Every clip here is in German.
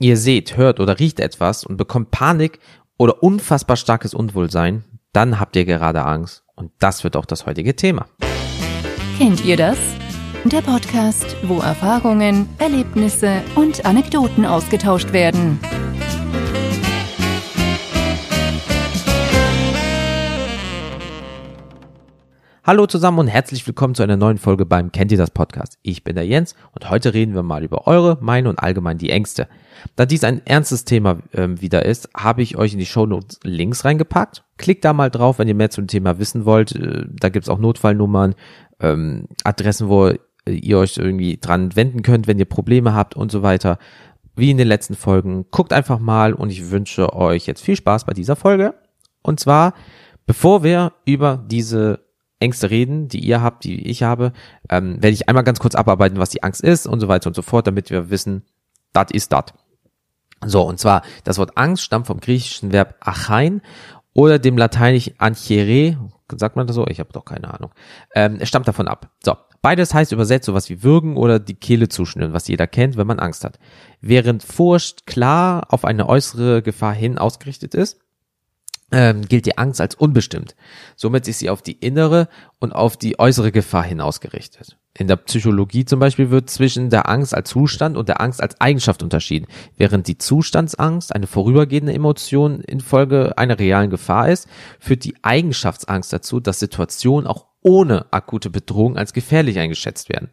ihr seht, hört oder riecht etwas und bekommt Panik oder unfassbar starkes Unwohlsein, dann habt ihr gerade Angst. Und das wird auch das heutige Thema. Kennt ihr das? Der Podcast, wo Erfahrungen, Erlebnisse und Anekdoten ausgetauscht werden. Hallo zusammen und herzlich willkommen zu einer neuen Folge beim Kennt ihr das Podcast. Ich bin der Jens und heute reden wir mal über eure, meine und allgemein die Ängste. Da dies ein ernstes Thema ähm, wieder ist, habe ich euch in die Shownotes Links reingepackt. Klickt da mal drauf, wenn ihr mehr zum Thema wissen wollt. Äh, da gibt's auch Notfallnummern, ähm, Adressen, wo ihr euch irgendwie dran wenden könnt, wenn ihr Probleme habt und so weiter. Wie in den letzten Folgen. Guckt einfach mal und ich wünsche euch jetzt viel Spaß bei dieser Folge. Und zwar, bevor wir über diese Ängste reden, die ihr habt, die ich habe, ähm, werde ich einmal ganz kurz abarbeiten, was die Angst ist und so weiter und so fort, damit wir wissen, das ist das. So, und zwar, das Wort Angst stammt vom griechischen Verb achein oder dem lateinischen anchere, sagt man das so? Ich habe doch keine Ahnung. Ähm, es stammt davon ab. So, beides heißt übersetzt sowas wie würgen oder die Kehle zuschnüren, was jeder kennt, wenn man Angst hat. Während Furcht klar auf eine äußere Gefahr hin ausgerichtet ist, ähm, gilt die Angst als unbestimmt. Somit ist sie auf die innere und auf die äußere Gefahr hinausgerichtet. In der Psychologie zum Beispiel wird zwischen der Angst als Zustand und der Angst als Eigenschaft unterschieden. Während die Zustandsangst eine vorübergehende Emotion infolge einer realen Gefahr ist, führt die Eigenschaftsangst dazu, dass Situationen auch ohne akute Bedrohung als gefährlich eingeschätzt werden.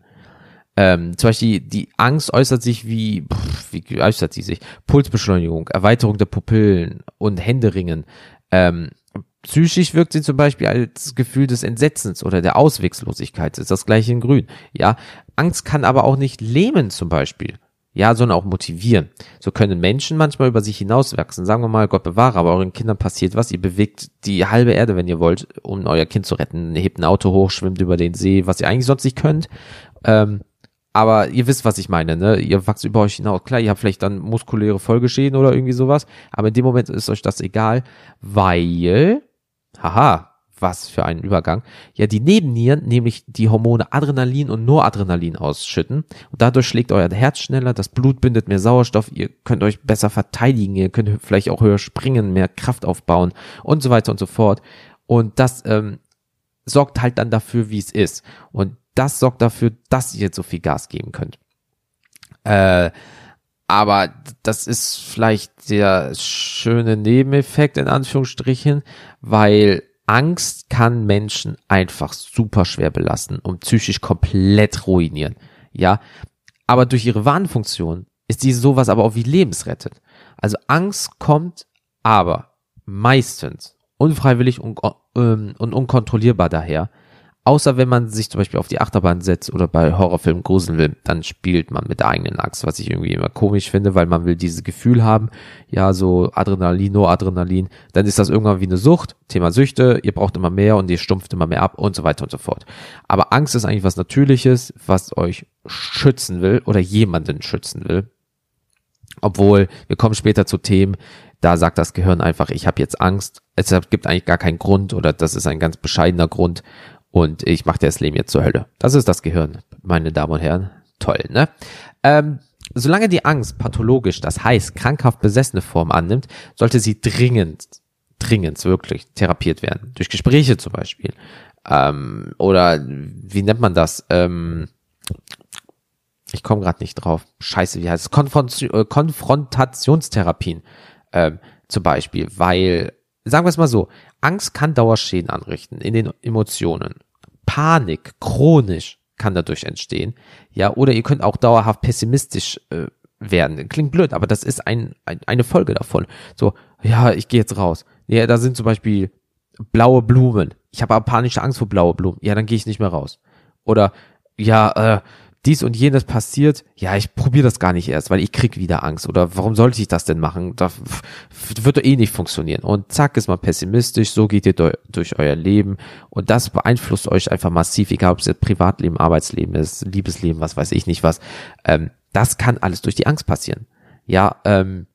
Ähm, zum Beispiel die Angst äußert sich wie, pff, wie äußert sie sich? Pulsbeschleunigung, Erweiterung der Pupillen und Händeringen, ähm, psychisch wirkt sie zum Beispiel als Gefühl des Entsetzens oder der Auswegslosigkeit. Das ist das gleiche in Grün. Ja, Angst kann aber auch nicht lähmen zum Beispiel. Ja, sondern auch motivieren. So können Menschen manchmal über sich hinauswachsen. Sagen wir mal, Gott bewahre, aber euren Kindern passiert was. Ihr bewegt die halbe Erde, wenn ihr wollt, um euer Kind zu retten. Hebt ein Auto hoch, schwimmt über den See, was ihr eigentlich sonst nicht könnt. Ähm, aber ihr wisst, was ich meine, ne? Ihr wachst über euch hinaus. Klar, ihr habt vielleicht dann muskuläre Folgeschäden oder irgendwie sowas, aber in dem Moment ist euch das egal, weil, haha, was für ein Übergang, ja, die Nebennieren nämlich die Hormone Adrenalin und Noradrenalin ausschütten und dadurch schlägt euer Herz schneller, das Blut bindet mehr Sauerstoff, ihr könnt euch besser verteidigen, ihr könnt vielleicht auch höher springen, mehr Kraft aufbauen und so weiter und so fort. Und das ähm, sorgt halt dann dafür, wie es ist. Und das sorgt dafür, dass ihr jetzt so viel Gas geben könnt. Äh, aber das ist vielleicht der schöne Nebeneffekt in Anführungsstrichen, weil Angst kann Menschen einfach super schwer belasten und psychisch komplett ruinieren. Ja, aber durch ihre Warnfunktion ist diese sowas aber auch wie lebensrettet. Also Angst kommt aber meistens unfreiwillig und, ähm, und unkontrollierbar daher, Außer wenn man sich zum Beispiel auf die Achterbahn setzt oder bei Horrorfilmen gruseln will, dann spielt man mit der eigenen Angst, was ich irgendwie immer komisch finde, weil man will dieses Gefühl haben, ja, so Adrenalin, Noradrenalin, dann ist das irgendwann wie eine Sucht, Thema Süchte, ihr braucht immer mehr und ihr stumpft immer mehr ab und so weiter und so fort. Aber Angst ist eigentlich was Natürliches, was euch schützen will oder jemanden schützen will. Obwohl, wir kommen später zu Themen, da sagt das Gehirn einfach, ich habe jetzt Angst. Es gibt eigentlich gar keinen Grund oder das ist ein ganz bescheidener Grund und ich mache das Leben jetzt zur Hölle. Das ist das Gehirn, meine Damen und Herren. Toll, ne? Ähm, solange die Angst pathologisch, das heißt krankhaft besessene Form annimmt, sollte sie dringend, dringend wirklich therapiert werden. Durch Gespräche zum Beispiel. Ähm, oder wie nennt man das? Ähm, ich komme gerade nicht drauf. Scheiße, wie heißt es? Äh, Konfrontationstherapien ähm, zum Beispiel, weil, sagen wir es mal so, Angst kann Dauerschäden anrichten in den Emotionen. Panik, chronisch kann dadurch entstehen. Ja, oder ihr könnt auch dauerhaft pessimistisch äh, werden. Klingt blöd, aber das ist ein, ein, eine Folge davon. So, ja, ich gehe jetzt raus. Ja, da sind zum Beispiel blaue Blumen. Ich habe aber panische Angst vor blaue Blumen. Ja, dann gehe ich nicht mehr raus. Oder ja, äh, dies und jenes passiert, ja, ich probiere das gar nicht erst, weil ich krieg wieder Angst. Oder warum sollte ich das denn machen? Das wird doch eh nicht funktionieren. Und zack, ist man pessimistisch, so geht ihr durch euer Leben. Und das beeinflusst euch einfach massiv, egal ob es jetzt Privatleben, Arbeitsleben ist, Liebesleben, was weiß ich nicht was. Ähm, das kann alles durch die Angst passieren. Ja, ähm,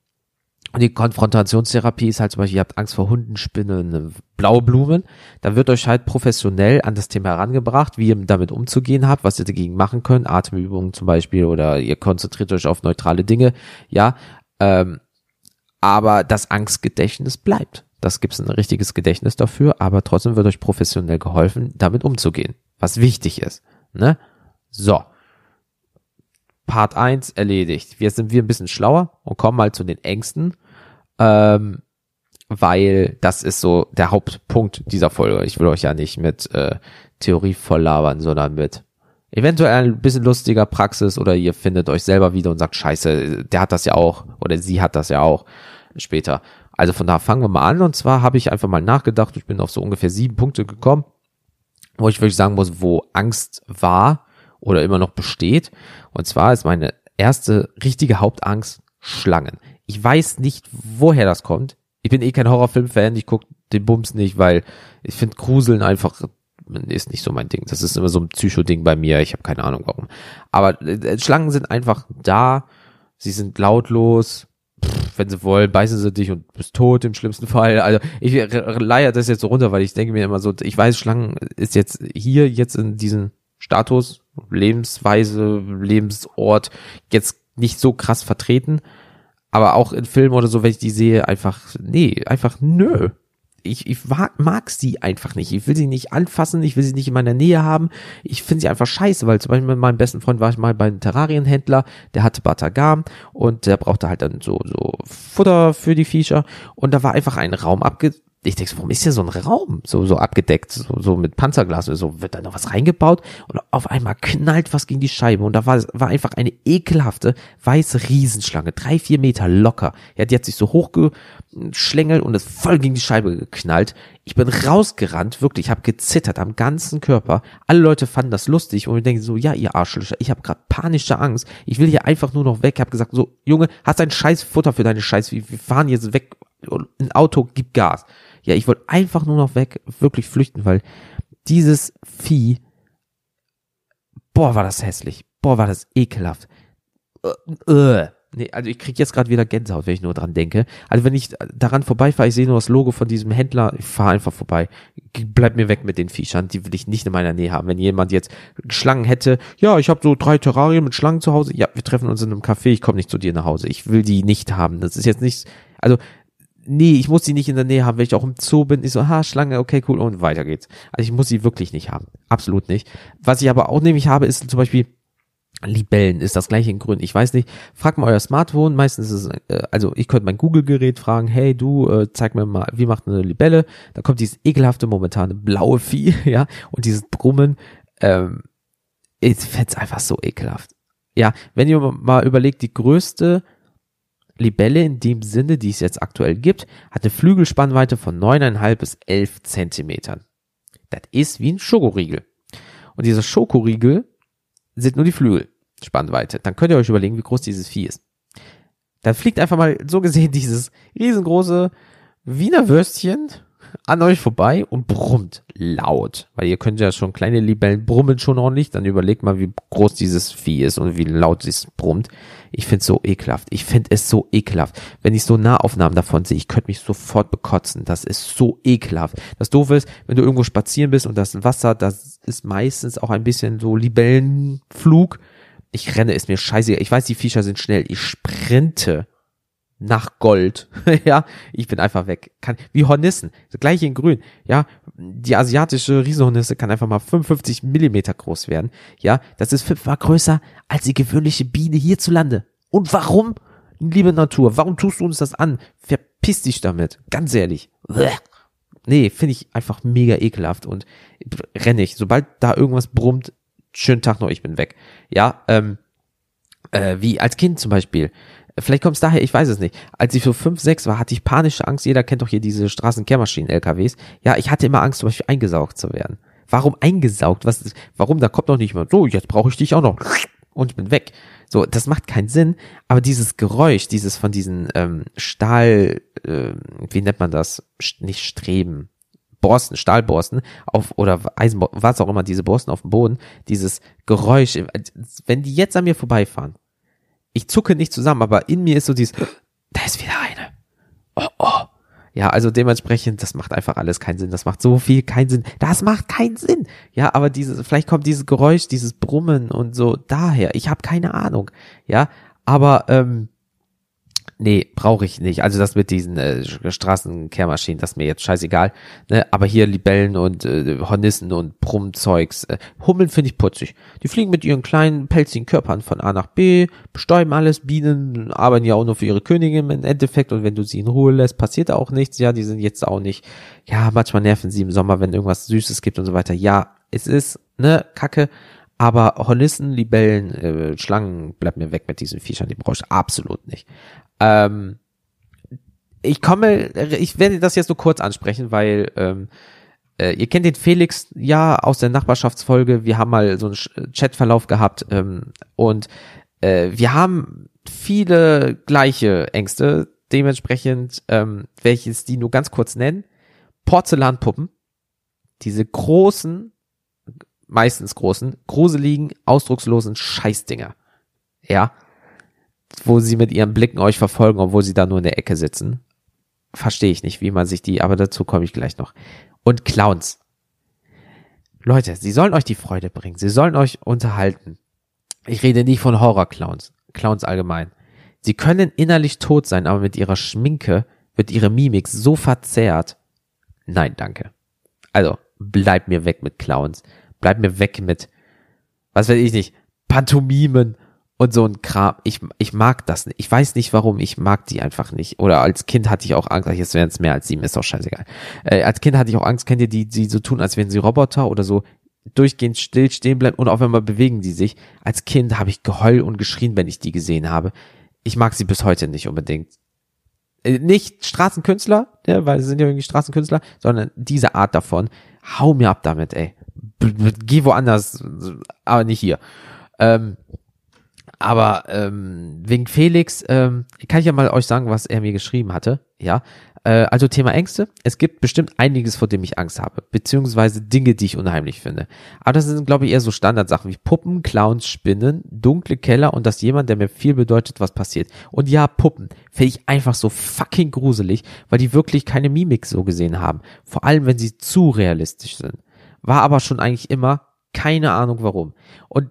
und die Konfrontationstherapie ist halt zum Beispiel, ihr habt Angst vor Hunden, Spinnen, blaue Blumen. Da wird euch halt professionell an das Thema herangebracht, wie ihr damit umzugehen habt, was ihr dagegen machen könnt. Atemübungen zum Beispiel oder ihr konzentriert euch auf neutrale Dinge. Ja, Ähm, aber das Angstgedächtnis bleibt. Das gibt es ein richtiges Gedächtnis dafür, aber trotzdem wird euch professionell geholfen, damit umzugehen, was wichtig ist. Ne? So. Part 1 erledigt. Jetzt sind wir ein bisschen schlauer und kommen mal zu den Ängsten, ähm, weil das ist so der Hauptpunkt dieser Folge. Ich will euch ja nicht mit äh, Theorie voll labern, sondern mit eventuell ein bisschen lustiger Praxis oder ihr findet euch selber wieder und sagt, scheiße, der hat das ja auch oder sie hat das ja auch später. Also von da fangen wir mal an und zwar habe ich einfach mal nachgedacht, ich bin auf so ungefähr sieben Punkte gekommen, wo ich wirklich sagen muss, wo Angst war oder immer noch besteht. Und zwar ist meine erste richtige Hauptangst Schlangen. Ich weiß nicht, woher das kommt. Ich bin eh kein Horrorfilm-Fan, ich gucke den Bums nicht, weil ich finde Gruseln einfach ist nicht so mein Ding. Das ist immer so ein Psycho-Ding bei mir. Ich habe keine Ahnung warum. Aber äh, Schlangen sind einfach da. Sie sind lautlos. Pff, wenn sie wollen, beißen sie dich und bist tot im schlimmsten Fall. Also ich leier das jetzt so runter, weil ich denke mir immer so, ich weiß, Schlangen ist jetzt hier, jetzt in diesem Status, Lebensweise, Lebensort, jetzt nicht so krass vertreten. Aber auch in Filmen oder so, wenn ich die sehe, einfach, nee, einfach nö ich, ich mag sie einfach nicht. Ich will sie nicht anfassen, ich will sie nicht in meiner Nähe haben. Ich finde sie einfach scheiße, weil zum Beispiel mit meinem besten Freund war ich mal beim Terrarienhändler, der hatte Batagam und der brauchte halt dann so, so Futter für die Viecher und da war einfach ein Raum abge ich denke, warum ist hier so ein Raum so, so abgedeckt, so, so mit Panzerglas oder so, wird da noch was reingebaut und auf einmal knallt was gegen die Scheibe und da war, war einfach eine ekelhafte weiße Riesenschlange, drei, vier Meter locker. Ja, die hat sich so hochgeschlängelt und ist voll gegen die Scheibe geknallt. Ich bin rausgerannt, wirklich, ich habe gezittert am ganzen Körper. Alle Leute fanden das lustig und wir denken so, ja, ihr Arschlöcher, ich habe gerade panische Angst. Ich will hier einfach nur noch weg. Ich habe gesagt, so, Junge, hast ein scheiß Futter für deine Scheiß, wir fahren jetzt weg. Ein Auto, gib Gas. Ja, ich wollte einfach nur noch weg, wirklich flüchten, weil dieses Vieh, boah, war das hässlich. Boah, war das ekelhaft. Äh, äh. Nee, also ich krieg jetzt gerade wieder Gänsehaut, wenn ich nur dran denke. Also wenn ich daran vorbeifahre, ich sehe nur das Logo von diesem Händler, ich fahre einfach vorbei. Bleib mir weg mit den Viechern, die will ich nicht in meiner Nähe haben. Wenn jemand jetzt Schlangen hätte, ja, ich habe so drei Terrarien mit Schlangen zu Hause, ja, wir treffen uns in einem Café, ich komme nicht zu dir nach Hause. Ich will die nicht haben. Das ist jetzt nicht, also nee, ich muss sie nicht in der Nähe haben, wenn ich auch im Zoo bin, ich so, ha, Schlange, okay, cool, und weiter geht's. Also ich muss sie wirklich nicht haben. Absolut nicht. Was ich aber auch nämlich habe, ist zum Beispiel, Libellen ist das gleiche in Grün. Ich weiß nicht, frag mal euer Smartphone. Meistens ist es, äh, also ich könnte mein Google-Gerät fragen, hey du, äh, zeig mir mal, wie macht eine Libelle? Da kommt dieses ekelhafte momentane blaue Vieh, ja, und dieses Brummen. Ähm, ich find's einfach so ekelhaft. Ja, wenn ihr mal überlegt, die größte Libelle in dem Sinne, die es jetzt aktuell gibt, hat eine Flügelspannweite von 9,5 bis 11 Zentimetern. Das ist wie ein Schokoriegel. Und dieser Schokoriegel sind nur die Flügelspannweite. Dann könnt ihr euch überlegen, wie groß dieses Vieh ist. Dann fliegt einfach mal so gesehen dieses riesengroße Wiener Würstchen an euch vorbei und brummt laut. Weil ihr könnt ja schon kleine Libellen brummen schon ordentlich. Dann überlegt mal, wie groß dieses Vieh ist und wie laut es brummt. Ich find's so ekelhaft. Ich find es so ekelhaft. Wenn ich so Nahaufnahmen davon sehe, ich könnte mich sofort bekotzen. Das ist so ekelhaft. Das Doofe ist, wenn du irgendwo spazieren bist und das Wasser, das ist meistens auch ein bisschen so Libellenflug. Ich renne, ist mir scheiße. Ich weiß, die Viecher sind schnell. Ich sprinte nach Gold. ja, ich bin einfach weg. Kann, wie Hornissen, das gleiche in grün. Ja, die asiatische Riesenhornisse kann einfach mal 55 Millimeter groß werden. Ja, das ist fünfmal größer als die gewöhnliche Biene hierzulande. Und warum? Liebe Natur, warum tust du uns das an? Verpiss dich damit. Ganz ehrlich. Nee, finde ich einfach mega ekelhaft und renne ich. Sobald da irgendwas brummt, schönen Tag noch, ich bin weg. Ja, ähm, äh, wie als Kind zum Beispiel Vielleicht kommt es daher, ich weiß es nicht. Als ich so fünf, sechs war, hatte ich panische Angst. Jeder kennt doch hier diese Straßenkehrmaschinen-LKWs. Ja, ich hatte immer Angst, zum Beispiel eingesaugt zu werden. Warum eingesaugt? Was warum? Da kommt doch nicht mehr. So, jetzt brauche ich dich auch noch. Und ich bin weg. So, das macht keinen Sinn. Aber dieses Geräusch, dieses von diesen ähm, Stahl, äh, wie nennt man das? Nicht Streben. Borsten, Stahlborsten auf oder Eisen, was auch immer, diese Borsten auf dem Boden, dieses Geräusch, wenn die jetzt an mir vorbeifahren, ich zucke nicht zusammen, aber in mir ist so dieses, da ist wieder eine. Oh, oh. Ja, also dementsprechend, das macht einfach alles keinen Sinn. Das macht so viel keinen Sinn. Das macht keinen Sinn. Ja, aber dieses, vielleicht kommt dieses Geräusch, dieses Brummen und so daher. Ich habe keine Ahnung. Ja, aber ähm, Nee, brauche ich nicht. Also das mit diesen äh, Straßenkehrmaschinen, das ist mir jetzt scheißegal. Ne? Aber hier Libellen und äh, Hornissen und Brummzeugs. Äh, Hummeln finde ich putzig. Die fliegen mit ihren kleinen, pelzigen Körpern von A nach B, bestäuben alles. Bienen arbeiten ja auch nur für ihre Königin im Endeffekt. Und wenn du sie in Ruhe lässt, passiert auch nichts. Ja, die sind jetzt auch nicht. Ja, manchmal nerven sie im Sommer, wenn irgendwas Süßes gibt und so weiter. Ja, es ist, ne, Kacke. Aber Hornissen, Libellen, äh, Schlangen, bleib mir weg mit diesen Viechern, die brauche ich absolut nicht. Ähm, ich komme, ich werde das jetzt nur kurz ansprechen, weil ähm, äh, ihr kennt den Felix ja aus der Nachbarschaftsfolge. Wir haben mal so einen Chatverlauf gehabt ähm, und äh, wir haben viele gleiche Ängste. Dementsprechend ähm, werde die nur ganz kurz nennen. Porzellanpuppen, diese großen, meistens großen, gruseligen, ausdruckslosen Scheißdinger. Ja, wo sie mit ihren Blicken euch verfolgen, obwohl sie da nur in der Ecke sitzen. Verstehe ich nicht, wie man sich die, aber dazu komme ich gleich noch. Und Clowns. Leute, sie sollen euch die Freude bringen, sie sollen euch unterhalten. Ich rede nicht von Horror-Clowns, Clowns allgemein. Sie können innerlich tot sein, aber mit ihrer Schminke wird ihre Mimik so verzerrt. Nein, danke. Also, bleib mir weg mit Clowns. Bleib mir weg mit, was weiß ich nicht, Pantomimen und so ein Kram. Ich, ich mag das nicht. Ich weiß nicht warum. Ich mag die einfach nicht. Oder als Kind hatte ich auch Angst. Jetzt wären es mehr als sieben, ist doch scheißegal. Äh, als Kind hatte ich auch Angst. Kennt ihr die, die so tun, als wären sie Roboter oder so durchgehend still stehen bleiben und auf einmal bewegen die sich. Als Kind habe ich geheult und geschrien, wenn ich die gesehen habe. Ich mag sie bis heute nicht unbedingt. Äh, nicht Straßenkünstler, ja, weil sie sind ja irgendwie Straßenkünstler, sondern diese Art davon. Hau mir ab damit, ey. B geh woanders, aber nicht hier. Ähm, aber ähm, wegen Felix ähm, kann ich ja mal euch sagen, was er mir geschrieben hatte. Ja, äh, also Thema Ängste. Es gibt bestimmt einiges, vor dem ich Angst habe, beziehungsweise Dinge, die ich unheimlich finde. Aber das sind, glaube ich, eher so Standardsachen wie Puppen, Clowns, Spinnen, dunkle Keller und dass jemand, der mir viel bedeutet, was passiert. Und ja, Puppen finde ich einfach so fucking gruselig, weil die wirklich keine Mimik so gesehen haben. Vor allem, wenn sie zu realistisch sind. War aber schon eigentlich immer keine Ahnung warum. Und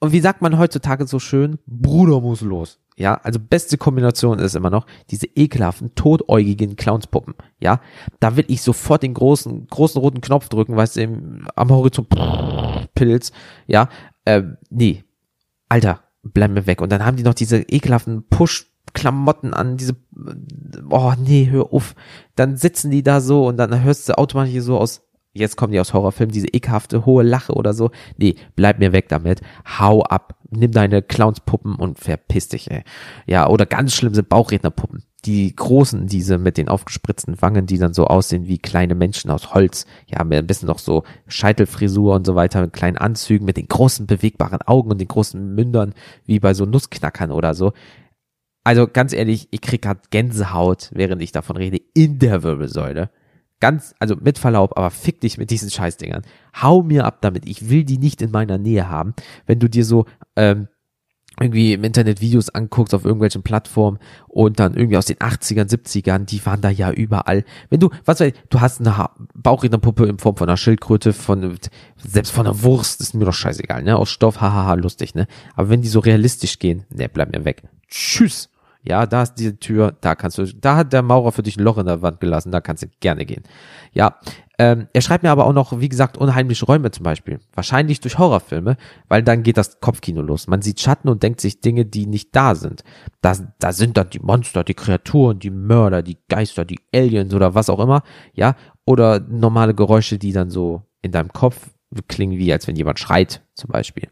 und wie sagt man heutzutage so schön? Bruder muss los. Ja, also beste Kombination ist immer noch diese ekelhaften, todäugigen Clownspuppen. Ja, da will ich sofort den großen, großen roten Knopf drücken, weißt du, am Horizont Pilz. Ja, äh, nee, Alter, bleib mir weg. Und dann haben die noch diese ekelhaften Push Klamotten an, diese, oh nee, hör auf. Dann sitzen die da so und dann hörst du automatisch so aus jetzt kommen die aus Horrorfilmen, diese ekelhafte hohe Lache oder so. Nee, bleib mir weg damit. Hau ab. Nimm deine Clownspuppen und verpiss dich, ey. Ja, oder ganz schlimm sind Bauchrednerpuppen. Die großen, diese mit den aufgespritzten Wangen, die dann so aussehen wie kleine Menschen aus Holz. Ja, mit ein bisschen noch so Scheitelfrisur und so weiter, mit kleinen Anzügen, mit den großen bewegbaren Augen und den großen Mündern, wie bei so Nussknackern oder so. Also ganz ehrlich, ich krieg grad Gänsehaut, während ich davon rede, in der Wirbelsäule ganz, also mit Verlaub, aber fick dich mit diesen Scheißdingern. Hau mir ab damit. Ich will die nicht in meiner Nähe haben. Wenn du dir so ähm, irgendwie im Internet Videos anguckst auf irgendwelchen Plattformen und dann irgendwie aus den 80ern, 70ern, die waren da ja überall. Wenn du, was weiß ich, du hast eine Bauchrednerpuppe in Form von einer Schildkröte, von, selbst von einer Wurst, ist mir doch scheißegal, ne, aus Stoff, hahaha, lustig, ne. Aber wenn die so realistisch gehen, ne, bleib mir weg. Tschüss. Ja, da ist diese Tür, da kannst du, da hat der Maurer für dich ein Loch in der Wand gelassen, da kannst du gerne gehen. Ja, ähm, er schreibt mir aber auch noch, wie gesagt, unheimliche Räume zum Beispiel. Wahrscheinlich durch Horrorfilme, weil dann geht das Kopfkino los. Man sieht Schatten und denkt sich Dinge, die nicht da sind. Da, da sind dann die Monster, die Kreaturen, die Mörder, die Geister, die Aliens oder was auch immer. Ja, oder normale Geräusche, die dann so in deinem Kopf klingen, wie als wenn jemand schreit, zum Beispiel.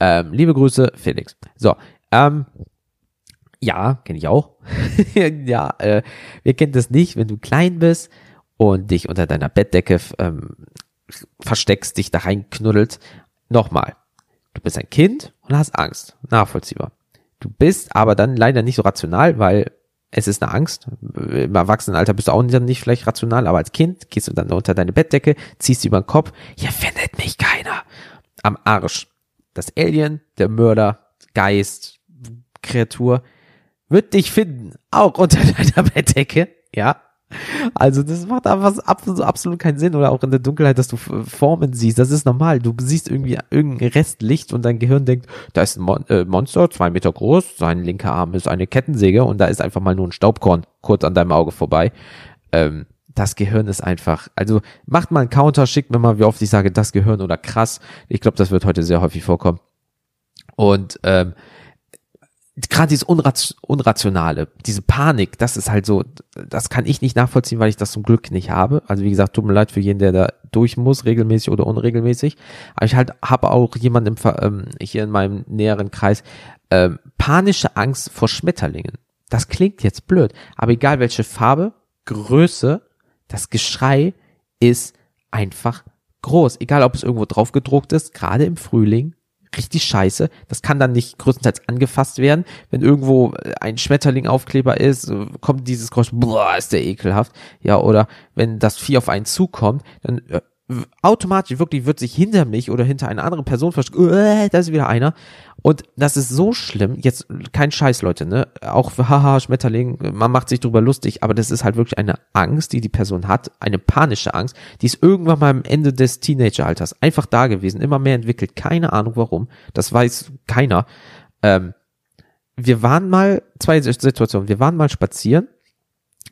Ähm, liebe Grüße, Felix. So, ähm, ja, kenne ich auch. ja, äh, wer kennt das nicht, wenn du klein bist und dich unter deiner Bettdecke ähm, versteckst, dich da reinknuddelt. Nochmal, du bist ein Kind und hast Angst. Nachvollziehbar. Du bist aber dann leider nicht so rational, weil es ist eine Angst. Im Erwachsenenalter bist du auch nicht vielleicht rational, aber als Kind gehst du dann unter deine Bettdecke, ziehst sie über den Kopf. Hier findet mich keiner. Am Arsch. Das Alien, der Mörder, Geist, Kreatur, wird dich finden, auch unter deiner Bettdecke, ja, Also das macht einfach absolut, keinen Sinn oder auch in der Dunkelheit, dass du Formen siehst. Das ist normal. Du siehst irgendwie irgendein Restlicht und dein Gehirn denkt, da ist ein äh, Monster, zwei Meter groß, sein linker Arm ist eine Kettensäge und da ist einfach mal nur ein Staubkorn kurz an deinem Auge vorbei. Ähm, das Gehirn ist einfach, also macht mal einen Counter, schickt mir mal, wie oft ich sage, das Gehirn oder krass. Ich glaube, das wird heute sehr häufig vorkommen. Und ähm, gerade dieses Unrationale, diese Panik, das ist halt so, das kann ich nicht nachvollziehen, weil ich das zum Glück nicht habe. Also wie gesagt, tut mir leid für jeden, der da durch muss, regelmäßig oder unregelmäßig. Aber ich halt habe auch jemanden im, ähm, hier in meinem näheren Kreis, ähm, panische Angst vor Schmetterlingen. Das klingt jetzt blöd, aber egal welche Farbe, Größe, das Geschrei ist einfach groß. Egal, ob es irgendwo drauf gedruckt ist, gerade im Frühling, richtig scheiße. Das kann dann nicht größtenteils angefasst werden. Wenn irgendwo ein Schmetterling-Aufkleber ist, kommt dieses Geräusch, boah, ist der ekelhaft. Ja, oder wenn das Vieh auf einen zukommt, dann äh, automatisch wirklich wird sich hinter mich oder hinter einer anderen Person verstehen, äh, da ist wieder einer. Und das ist so schlimm, jetzt kein Scheiß, Leute, ne? Auch für haha, Schmetterling, man macht sich drüber lustig, aber das ist halt wirklich eine Angst, die die Person hat, eine panische Angst, die ist irgendwann mal am Ende des Teenageralters einfach da gewesen, immer mehr entwickelt, keine Ahnung warum, das weiß keiner. Ähm, wir waren mal, zwei Situationen, wir waren mal spazieren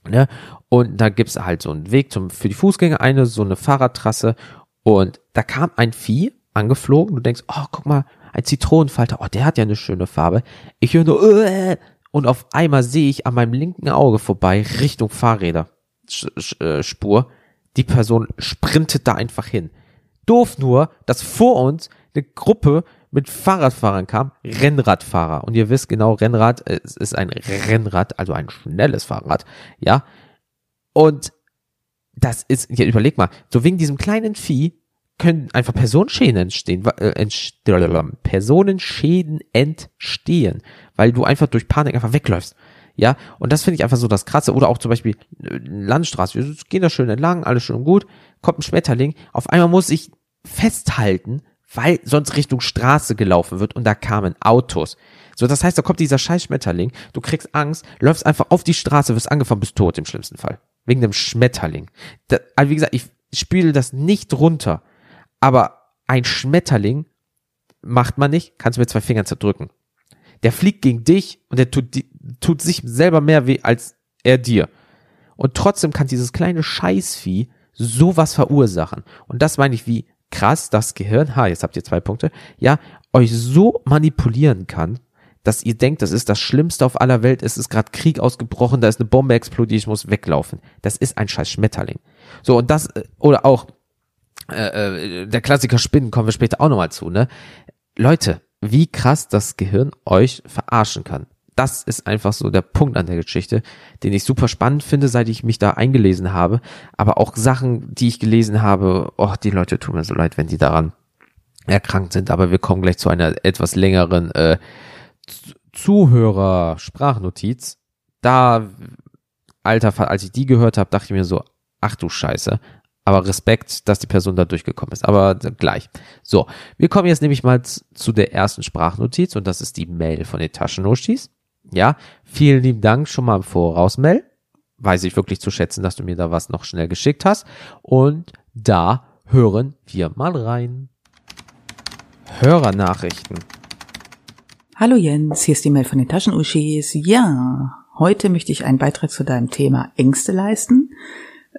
Ne? Und da gibt's halt so einen Weg zum, für die Fußgänger, eine so eine Fahrradtrasse. Und da kam ein Vieh angeflogen. Du denkst, oh, guck mal, ein Zitronenfalter. Oh, der hat ja eine schöne Farbe. Ich höre nur, äh, und auf einmal sehe ich an meinem linken Auge vorbei Richtung Fahrräder äh, Spur. Die Person sprintet da einfach hin. Doof nur, dass vor uns eine Gruppe mit Fahrradfahrern kam, Rennradfahrer. Und ihr wisst genau, Rennrad es ist ein Rennrad, also ein schnelles Fahrrad, ja. Und das ist, ja, überleg mal, so wegen diesem kleinen Vieh können einfach Personenschäden entstehen, äh, Personenschäden entstehen, weil du einfach durch Panik einfach wegläufst. Ja, und das finde ich einfach so das Krasse. Oder auch zum Beispiel äh, Landstraße. Wir gehen da schön entlang, alles schön und gut. Kommt ein Schmetterling. Auf einmal muss ich festhalten, weil sonst Richtung Straße gelaufen wird und da kamen Autos. So, das heißt, da kommt dieser scheiß Schmetterling, du kriegst Angst, läufst einfach auf die Straße, wirst angefangen, bist tot im schlimmsten Fall. Wegen dem Schmetterling. Da, also wie gesagt, ich spiele das nicht runter, aber ein Schmetterling macht man nicht, kannst du mit zwei Fingern zerdrücken. Der fliegt gegen dich und der tut, tut sich selber mehr weh als er dir. Und trotzdem kann dieses kleine Scheißvieh sowas verursachen. Und das meine ich wie krass das Gehirn, ha, jetzt habt ihr zwei Punkte, ja, euch so manipulieren kann, dass ihr denkt, das ist das Schlimmste auf aller Welt, es ist gerade Krieg ausgebrochen, da ist eine Bombe explodiert, ich muss weglaufen. Das ist ein scheiß Schmetterling. So, und das, äh, oder auch, äh, äh, der Klassiker Spinnen, kommen wir später auch nochmal zu, ne? Leute, wie krass das Gehirn euch verarschen kann das ist einfach so der Punkt an der Geschichte, den ich super spannend finde, seit ich mich da eingelesen habe. Aber auch Sachen, die ich gelesen habe, oh, die Leute tun mir so leid, wenn die daran erkrankt sind. Aber wir kommen gleich zu einer etwas längeren äh, Zuhörer-Sprachnotiz. Da, alter, als ich die gehört habe, dachte ich mir so, ach du Scheiße. Aber Respekt, dass die Person da durchgekommen ist. Aber gleich. So, wir kommen jetzt nämlich mal zu der ersten Sprachnotiz und das ist die Mail von den Taschennoschis. Ja, vielen lieben Dank schon mal im Voraus, Mel. Weiß ich wirklich zu schätzen, dass du mir da was noch schnell geschickt hast. Und da hören wir mal rein. Hörernachrichten. Hallo Jens, hier ist die Mail von den Taschenuschis. Ja, heute möchte ich einen Beitrag zu deinem Thema Ängste leisten.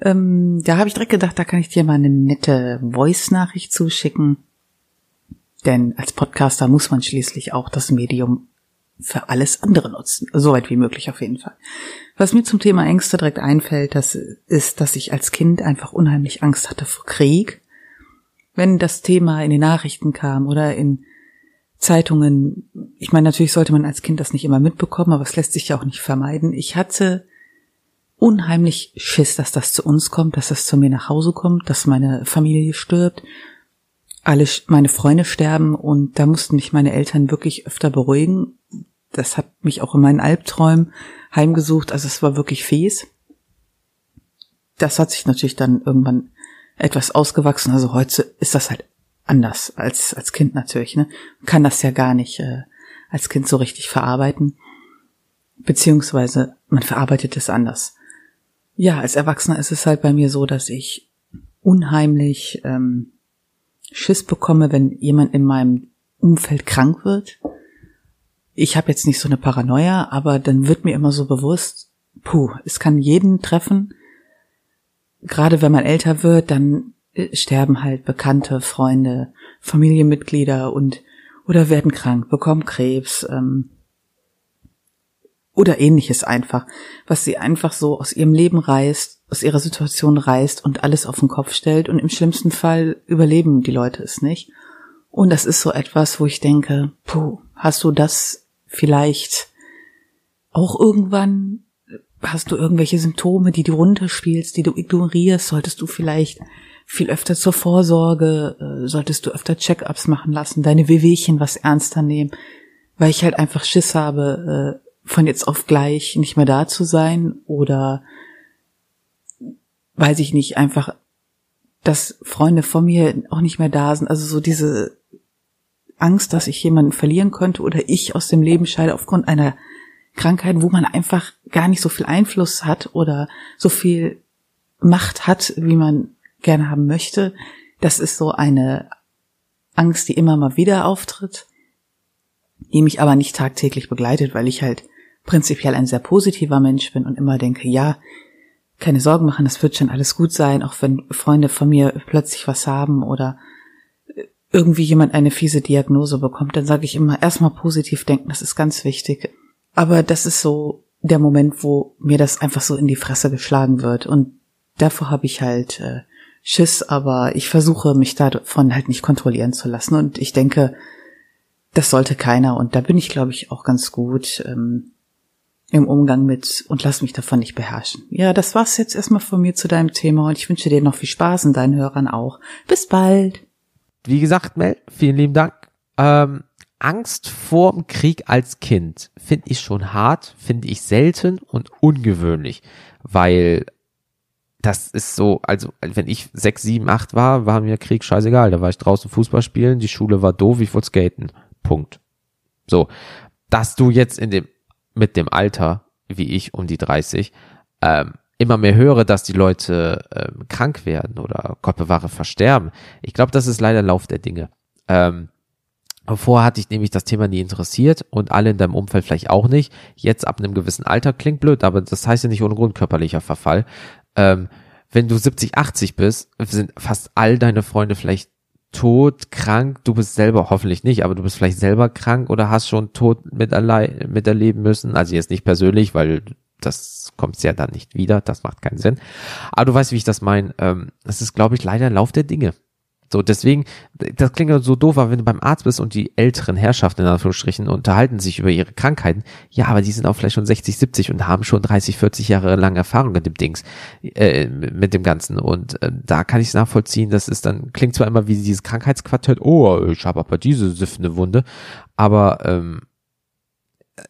Ähm, da habe ich direkt gedacht, da kann ich dir mal eine nette Voice-Nachricht zuschicken. Denn als Podcaster muss man schließlich auch das Medium für alles andere nutzen. Soweit wie möglich auf jeden Fall. Was mir zum Thema Ängste direkt einfällt, das ist, dass ich als Kind einfach unheimlich Angst hatte vor Krieg. Wenn das Thema in den Nachrichten kam oder in Zeitungen, ich meine, natürlich sollte man als Kind das nicht immer mitbekommen, aber es lässt sich ja auch nicht vermeiden. Ich hatte unheimlich Schiss, dass das zu uns kommt, dass das zu mir nach Hause kommt, dass meine Familie stirbt, alle meine Freunde sterben und da mussten mich meine Eltern wirklich öfter beruhigen das hat mich auch in meinen Albträumen heimgesucht. Also es war wirklich fies. Das hat sich natürlich dann irgendwann etwas ausgewachsen. Also heute ist das halt anders als als Kind natürlich. Ne? Man kann das ja gar nicht äh, als Kind so richtig verarbeiten. Beziehungsweise man verarbeitet es anders. Ja, als Erwachsener ist es halt bei mir so, dass ich unheimlich ähm, Schiss bekomme, wenn jemand in meinem Umfeld krank wird. Ich habe jetzt nicht so eine Paranoia, aber dann wird mir immer so bewusst, puh, es kann jeden treffen. Gerade wenn man älter wird, dann äh, sterben halt Bekannte, Freunde, Familienmitglieder und oder werden krank, bekommen Krebs ähm, oder ähnliches einfach, was sie einfach so aus ihrem Leben reißt, aus ihrer Situation reißt und alles auf den Kopf stellt und im schlimmsten Fall überleben die Leute es nicht. Und das ist so etwas, wo ich denke, puh, hast du das vielleicht auch irgendwann hast du irgendwelche Symptome, die du runterspielst, die du ignorierst, solltest du vielleicht viel öfter zur Vorsorge, äh, solltest du öfter Check-ups machen lassen, deine Wehwehchen was ernster nehmen, weil ich halt einfach Schiss habe, äh, von jetzt auf gleich nicht mehr da zu sein oder weiß ich nicht, einfach, dass Freunde von mir auch nicht mehr da sind. Also so diese Angst, dass ich jemanden verlieren könnte oder ich aus dem Leben scheide aufgrund einer Krankheit, wo man einfach gar nicht so viel Einfluss hat oder so viel Macht hat, wie man gerne haben möchte. Das ist so eine Angst, die immer mal wieder auftritt, die mich aber nicht tagtäglich begleitet, weil ich halt prinzipiell ein sehr positiver Mensch bin und immer denke, ja, keine Sorgen machen, das wird schon alles gut sein, auch wenn Freunde von mir plötzlich was haben oder irgendwie jemand eine fiese Diagnose bekommt, dann sage ich immer erstmal positiv denken, das ist ganz wichtig. Aber das ist so der Moment, wo mir das einfach so in die Fresse geschlagen wird. Und davor habe ich halt äh, Schiss, aber ich versuche mich davon halt nicht kontrollieren zu lassen. Und ich denke, das sollte keiner. Und da bin ich, glaube ich, auch ganz gut ähm, im Umgang mit und lass mich davon nicht beherrschen. Ja, das war's jetzt erstmal von mir zu deinem Thema und ich wünsche dir noch viel Spaß und deinen Hörern auch. Bis bald. Wie gesagt, Mel, vielen lieben Dank. Ähm, Angst vorm Krieg als Kind finde ich schon hart, finde ich selten und ungewöhnlich, weil das ist so, also wenn ich sechs, sieben, acht war, war mir Krieg scheißegal. Da war ich draußen Fußball spielen, die Schule war doof, ich wollte skaten. Punkt. So, dass du jetzt in dem mit dem Alter, wie ich um die 30, ähm, immer mehr höre, dass die Leute ähm, krank werden oder Gott versterben. Ich glaube, das ist leider Lauf der Dinge. Ähm, Vorher hatte ich nämlich das Thema nie interessiert und alle in deinem Umfeld vielleicht auch nicht. Jetzt ab einem gewissen Alter klingt blöd, aber das heißt ja nicht ohne Grund körperlicher Verfall. Ähm, wenn du 70, 80 bist, sind fast all deine Freunde vielleicht tot, krank, du bist selber hoffentlich nicht, aber du bist vielleicht selber krank oder hast schon Tod miterleben müssen. Also jetzt nicht persönlich, weil das kommt ja dann nicht wieder, das macht keinen Sinn. Aber du weißt, wie ich das meine. Ähm, das ist, glaube ich, leider Lauf der Dinge. So, deswegen, das klingt so doof, aber wenn du beim Arzt bist und die älteren Herrschaften in Anführungsstrichen unterhalten sich über ihre Krankheiten, ja, aber die sind auch vielleicht schon 60, 70 und haben schon 30, 40 Jahre lang Erfahrung mit dem Dings, äh, mit dem Ganzen. Und äh, da kann ich es nachvollziehen, das ist dann, klingt zwar immer wie dieses Krankheitsquartett, oh, ich habe aber diese siffende Wunde, aber ähm,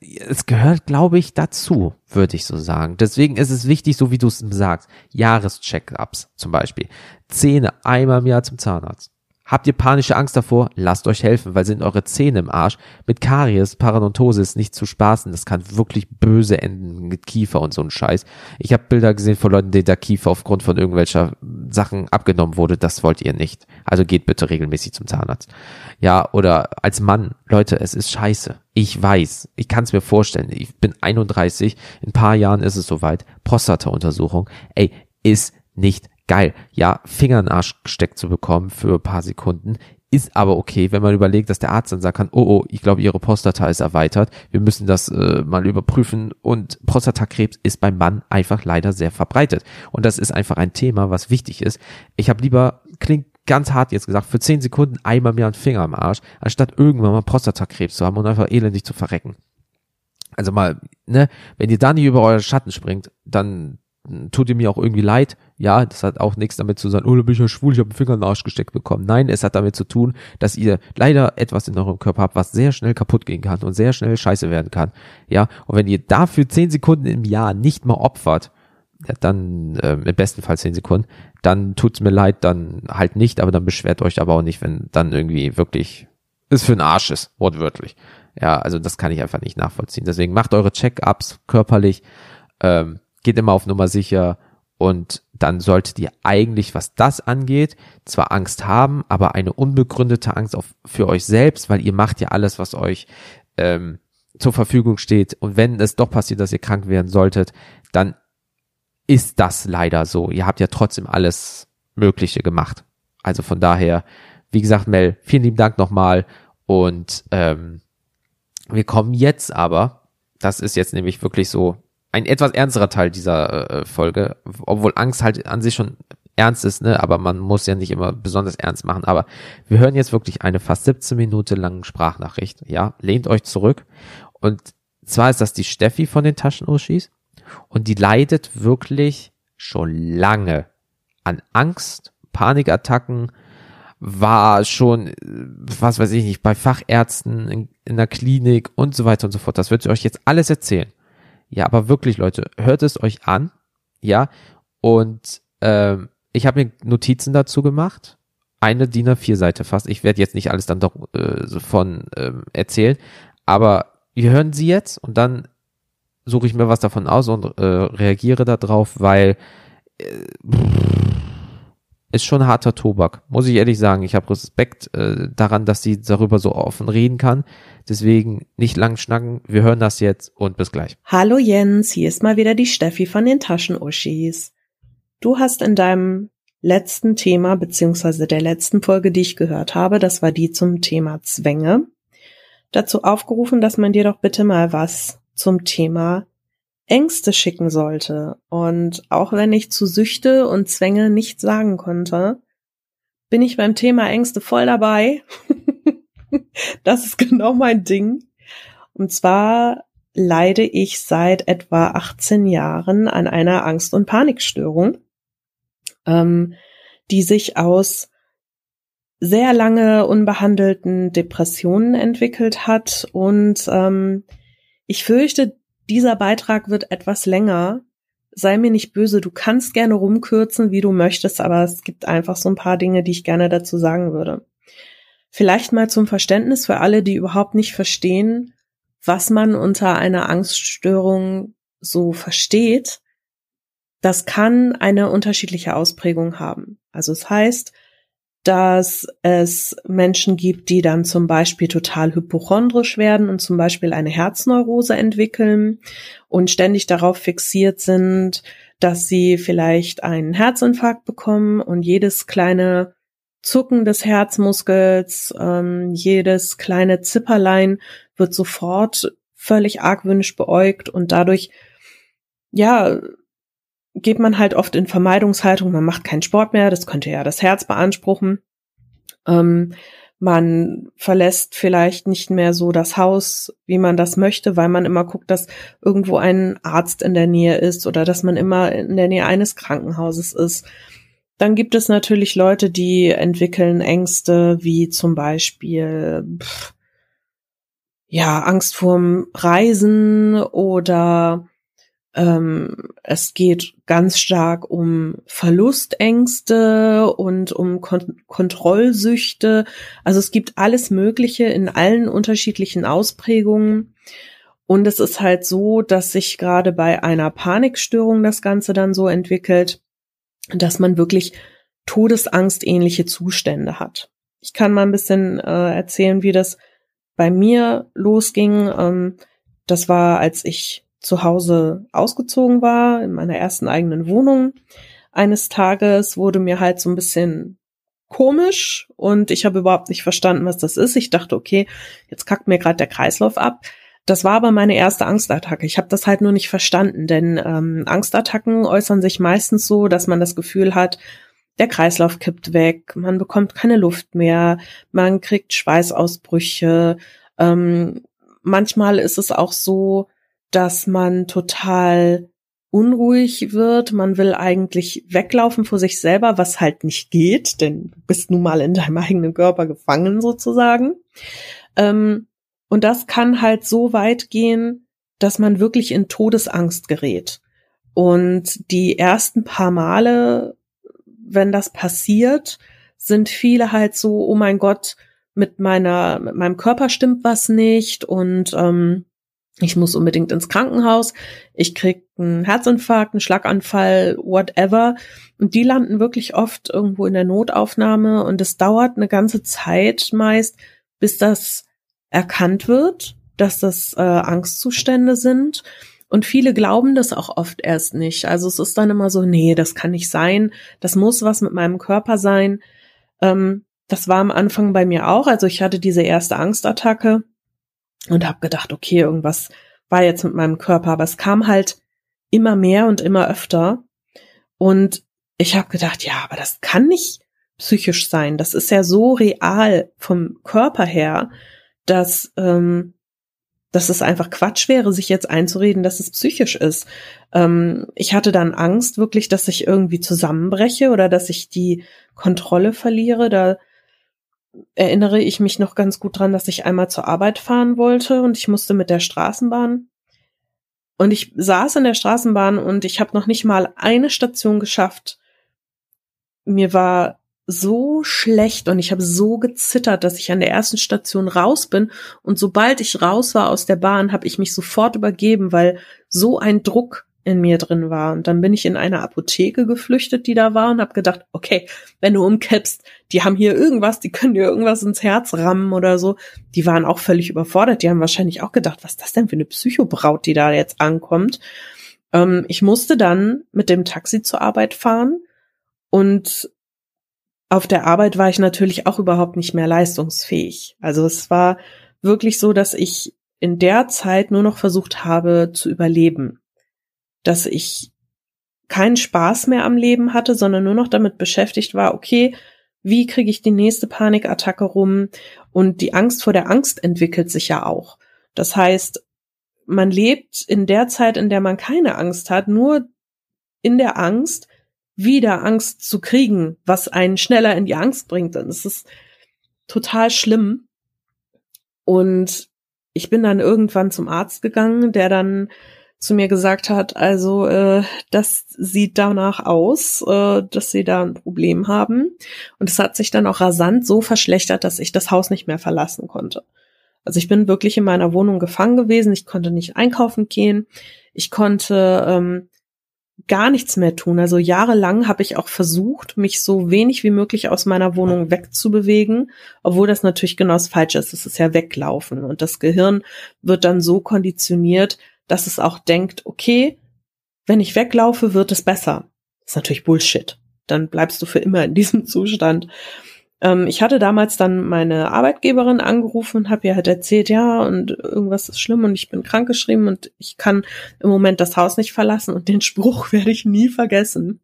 es gehört, glaube ich, dazu, würde ich so sagen. Deswegen ist es wichtig, so wie du es sagst, Jahrescheckups zum Beispiel. Zähne einmal im Jahr zum Zahnarzt. Habt ihr panische Angst davor? Lasst euch helfen, weil sind eure Zähne im Arsch. Mit Karies, Parodontosis nicht zu spaßen. Das kann wirklich böse enden mit Kiefer und so ein Scheiß. Ich habe Bilder gesehen von Leuten, denen der Kiefer aufgrund von irgendwelcher Sachen abgenommen wurde. Das wollt ihr nicht. Also geht bitte regelmäßig zum Zahnarzt. Ja, oder als Mann, Leute, es ist scheiße. Ich weiß. Ich kann es mir vorstellen. Ich bin 31. In ein paar Jahren ist es soweit. Prostata-Untersuchung. Ey, ist nicht geil. Ja, Finger in den Arsch gesteckt zu bekommen für ein paar Sekunden ist aber okay, wenn man überlegt, dass der Arzt dann sagen kann, oh, oh, ich glaube, ihre Prostata ist erweitert, wir müssen das äh, mal überprüfen und Prostatakrebs ist beim Mann einfach leider sehr verbreitet und das ist einfach ein Thema, was wichtig ist. Ich habe lieber, klingt ganz hart jetzt gesagt, für zehn Sekunden einmal mehr einen Finger am Arsch, anstatt irgendwann mal Prostatakrebs zu haben und einfach elendig zu verrecken. Also mal, ne, wenn ihr da nicht über euren Schatten springt, dann tut ihr mir auch irgendwie leid. Ja, das hat auch nichts damit zu sagen, oh, da bin ich ja schwul, ich habe einen Finger in den Arsch gesteckt bekommen. Nein, es hat damit zu tun, dass ihr leider etwas in eurem Körper habt, was sehr schnell kaputt gehen kann und sehr schnell scheiße werden kann. Ja, und wenn ihr dafür zehn Sekunden im Jahr nicht mal opfert, ja, dann äh, im besten Fall zehn Sekunden, dann tut's mir leid, dann halt nicht, aber dann beschwert euch aber auch nicht, wenn dann irgendwie wirklich es für ein Arsch ist, wortwörtlich. Ja, also das kann ich einfach nicht nachvollziehen. Deswegen macht eure Check-ups körperlich, ähm, geht immer auf Nummer sicher Und dann solltet ihr eigentlich, was das angeht, zwar Angst haben, aber eine unbegründete Angst auf, für euch selbst, weil ihr macht ja alles, was euch ähm, zur Verfügung steht. Und wenn es doch passiert, dass ihr krank werden solltet, dann ist das leider so. Ihr habt ja trotzdem alles Mögliche gemacht. Also von daher, wie gesagt, Mel, vielen lieben Dank nochmal. Und ähm, wir kommen jetzt aber, das ist jetzt nämlich wirklich so ein etwas ernsterer Teil dieser äh, Folge, obwohl Angst halt an sich schon ernst ist, ne, aber man muss ja nicht immer besonders ernst machen. Aber wir hören jetzt wirklich eine fast 17 Minuten lange Sprachnachricht. Ja, lehnt euch zurück. Und zwar ist das die Steffi von den Taschenuschis und die leidet wirklich schon lange an Angst, Panikattacken, war schon, was weiß ich nicht, bei Fachärzten in, in der Klinik und so weiter und so fort. Das wird sie euch jetzt alles erzählen. Ja, aber wirklich, Leute, hört es euch an. Ja, und ähm, ich habe mir Notizen dazu gemacht. Eine DIN A4-Seite fast. Ich werde jetzt nicht alles dann doch äh, von ähm, erzählen. Aber wir hören sie jetzt und dann suche ich mir was davon aus und äh, reagiere darauf, weil äh, ist schon harter Tobak, muss ich ehrlich sagen. Ich habe Respekt äh, daran, dass sie darüber so offen reden kann. Deswegen nicht lang schnacken. Wir hören das jetzt und bis gleich. Hallo Jens, hier ist mal wieder die Steffi von den Taschenuschis. Du hast in deinem letzten Thema, beziehungsweise der letzten Folge, die ich gehört habe, das war die zum Thema Zwänge, dazu aufgerufen, dass man dir doch bitte mal was zum Thema Ängste schicken sollte. Und auch wenn ich zu Süchte und Zwänge nichts sagen konnte, bin ich beim Thema Ängste voll dabei. das ist genau mein Ding. Und zwar leide ich seit etwa 18 Jahren an einer Angst- und Panikstörung, ähm, die sich aus sehr lange unbehandelten Depressionen entwickelt hat. Und ähm, ich fürchte, dieser Beitrag wird etwas länger. Sei mir nicht böse, du kannst gerne rumkürzen, wie du möchtest, aber es gibt einfach so ein paar Dinge, die ich gerne dazu sagen würde. Vielleicht mal zum Verständnis für alle, die überhaupt nicht verstehen, was man unter einer Angststörung so versteht. Das kann eine unterschiedliche Ausprägung haben. Also es heißt, dass es Menschen gibt, die dann zum Beispiel total hypochondrisch werden und zum Beispiel eine Herzneurose entwickeln und ständig darauf fixiert sind, dass sie vielleicht einen Herzinfarkt bekommen und jedes kleine Zucken des Herzmuskels, ähm, jedes kleine Zipperlein wird sofort völlig argwöhnisch beäugt und dadurch, ja, geht man halt oft in Vermeidungshaltung, man macht keinen Sport mehr, das könnte ja das Herz beanspruchen. Ähm, man verlässt vielleicht nicht mehr so das Haus, wie man das möchte, weil man immer guckt, dass irgendwo ein Arzt in der Nähe ist oder dass man immer in der Nähe eines Krankenhauses ist. Dann gibt es natürlich Leute, die entwickeln Ängste, wie zum Beispiel pff, ja Angst vorm Reisen oder es geht ganz stark um Verlustängste und um Kon Kontrollsüchte. Also es gibt alles Mögliche in allen unterschiedlichen Ausprägungen. Und es ist halt so, dass sich gerade bei einer Panikstörung das Ganze dann so entwickelt, dass man wirklich Todesangstähnliche Zustände hat. Ich kann mal ein bisschen äh, erzählen, wie das bei mir losging. Ähm, das war, als ich zu Hause ausgezogen war, in meiner ersten eigenen Wohnung. Eines Tages wurde mir halt so ein bisschen komisch und ich habe überhaupt nicht verstanden, was das ist. Ich dachte, okay, jetzt kackt mir gerade der Kreislauf ab. Das war aber meine erste Angstattacke. Ich habe das halt nur nicht verstanden, denn ähm, Angstattacken äußern sich meistens so, dass man das Gefühl hat, der Kreislauf kippt weg, man bekommt keine Luft mehr, man kriegt Schweißausbrüche. Ähm, manchmal ist es auch so, dass man total unruhig wird. Man will eigentlich weglaufen vor sich selber, was halt nicht geht, denn du bist nun mal in deinem eigenen Körper gefangen sozusagen. Ähm, und das kann halt so weit gehen, dass man wirklich in Todesangst gerät. Und die ersten paar Male, wenn das passiert, sind viele halt so, oh mein Gott, mit meiner, mit meinem Körper stimmt was nicht und ähm, ich muss unbedingt ins Krankenhaus, ich krieg einen Herzinfarkt, einen Schlaganfall, whatever. Und die landen wirklich oft irgendwo in der Notaufnahme und es dauert eine ganze Zeit meist, bis das erkannt wird, dass das äh, Angstzustände sind. Und viele glauben das auch oft erst nicht. Also es ist dann immer so, nee, das kann nicht sein, das muss was mit meinem Körper sein. Ähm, das war am Anfang bei mir auch. Also ich hatte diese erste Angstattacke und habe gedacht, okay, irgendwas war jetzt mit meinem Körper, aber es kam halt immer mehr und immer öfter. Und ich habe gedacht, ja, aber das kann nicht psychisch sein. Das ist ja so real vom Körper her, dass, ähm, dass es einfach Quatsch wäre, sich jetzt einzureden, dass es psychisch ist. Ähm, ich hatte dann Angst wirklich, dass ich irgendwie zusammenbreche oder dass ich die Kontrolle verliere. Da erinnere ich mich noch ganz gut dran, dass ich einmal zur Arbeit fahren wollte und ich musste mit der Straßenbahn. Und ich saß in der Straßenbahn und ich habe noch nicht mal eine Station geschafft. Mir war so schlecht und ich habe so gezittert, dass ich an der ersten Station raus bin und sobald ich raus war aus der Bahn, habe ich mich sofort übergeben, weil so ein Druck in mir drin war. Und dann bin ich in eine Apotheke geflüchtet, die da war und habe gedacht, okay, wenn du umkippst, die haben hier irgendwas, die können dir irgendwas ins Herz rammen oder so. Die waren auch völlig überfordert. Die haben wahrscheinlich auch gedacht, was ist das denn für eine Psychobraut, die da jetzt ankommt. Ähm, ich musste dann mit dem Taxi zur Arbeit fahren und auf der Arbeit war ich natürlich auch überhaupt nicht mehr leistungsfähig. Also es war wirklich so, dass ich in der Zeit nur noch versucht habe zu überleben dass ich keinen Spaß mehr am Leben hatte, sondern nur noch damit beschäftigt war, okay, wie kriege ich die nächste Panikattacke rum? Und die Angst vor der Angst entwickelt sich ja auch. Das heißt, man lebt in der Zeit, in der man keine Angst hat, nur in der Angst, wieder Angst zu kriegen, was einen schneller in die Angst bringt. Und es ist total schlimm. Und ich bin dann irgendwann zum Arzt gegangen, der dann zu mir gesagt hat, also äh, das sieht danach aus, äh, dass sie da ein Problem haben. Und es hat sich dann auch rasant so verschlechtert, dass ich das Haus nicht mehr verlassen konnte. Also ich bin wirklich in meiner Wohnung gefangen gewesen. Ich konnte nicht einkaufen gehen. Ich konnte ähm, gar nichts mehr tun. Also jahrelang habe ich auch versucht, mich so wenig wie möglich aus meiner Wohnung wegzubewegen, obwohl das natürlich genau das Falsche ist. Es ist ja weglaufen und das Gehirn wird dann so konditioniert, dass es auch denkt, okay, wenn ich weglaufe, wird es besser. Das ist natürlich Bullshit. Dann bleibst du für immer in diesem Zustand. Ähm, ich hatte damals dann meine Arbeitgeberin angerufen und habe ihr halt erzählt, ja, und irgendwas ist schlimm und ich bin krankgeschrieben und ich kann im Moment das Haus nicht verlassen und den Spruch werde ich nie vergessen.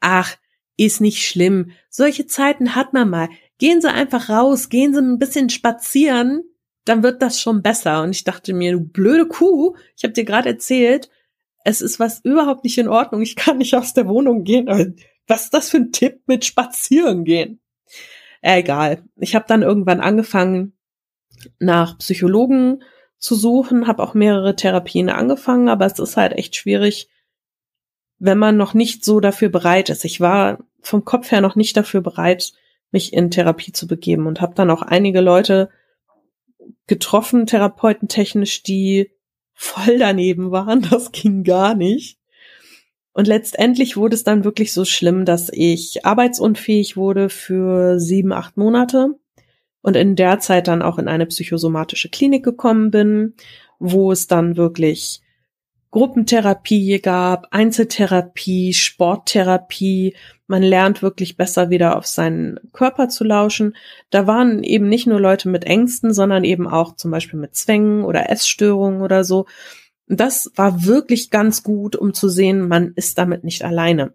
Ach, ist nicht schlimm. Solche Zeiten hat man mal. Gehen Sie einfach raus, gehen Sie ein bisschen spazieren, dann wird das schon besser. Und ich dachte mir, du blöde Kuh, ich habe dir gerade erzählt, es ist was überhaupt nicht in Ordnung. Ich kann nicht aus der Wohnung gehen. Was ist das für ein Tipp mit Spazieren gehen? Äh, egal. Ich habe dann irgendwann angefangen, nach Psychologen zu suchen, habe auch mehrere Therapien angefangen, aber es ist halt echt schwierig, wenn man noch nicht so dafür bereit ist. Ich war vom Kopf her noch nicht dafür bereit, mich in Therapie zu begeben und habe dann auch einige Leute getroffen, therapeutentechnisch, die voll daneben waren. Das ging gar nicht. Und letztendlich wurde es dann wirklich so schlimm, dass ich arbeitsunfähig wurde für sieben, acht Monate und in der Zeit dann auch in eine psychosomatische Klinik gekommen bin, wo es dann wirklich Gruppentherapie gab, Einzeltherapie, Sporttherapie, man lernt wirklich besser wieder auf seinen Körper zu lauschen. Da waren eben nicht nur Leute mit Ängsten, sondern eben auch zum Beispiel mit Zwängen oder Essstörungen oder so. das war wirklich ganz gut, um zu sehen, man ist damit nicht alleine.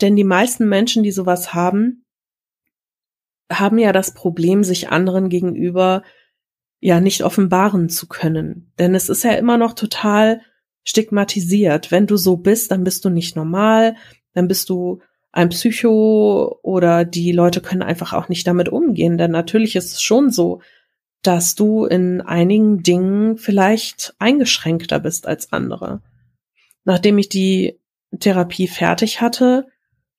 Denn die meisten Menschen, die sowas haben, haben ja das Problem, sich anderen gegenüber ja nicht offenbaren zu können. Denn es ist ja immer noch total stigmatisiert. Wenn du so bist, dann bist du nicht normal, dann bist du ein Psycho oder die Leute können einfach auch nicht damit umgehen. Denn natürlich ist es schon so, dass du in einigen Dingen vielleicht eingeschränkter bist als andere. Nachdem ich die Therapie fertig hatte,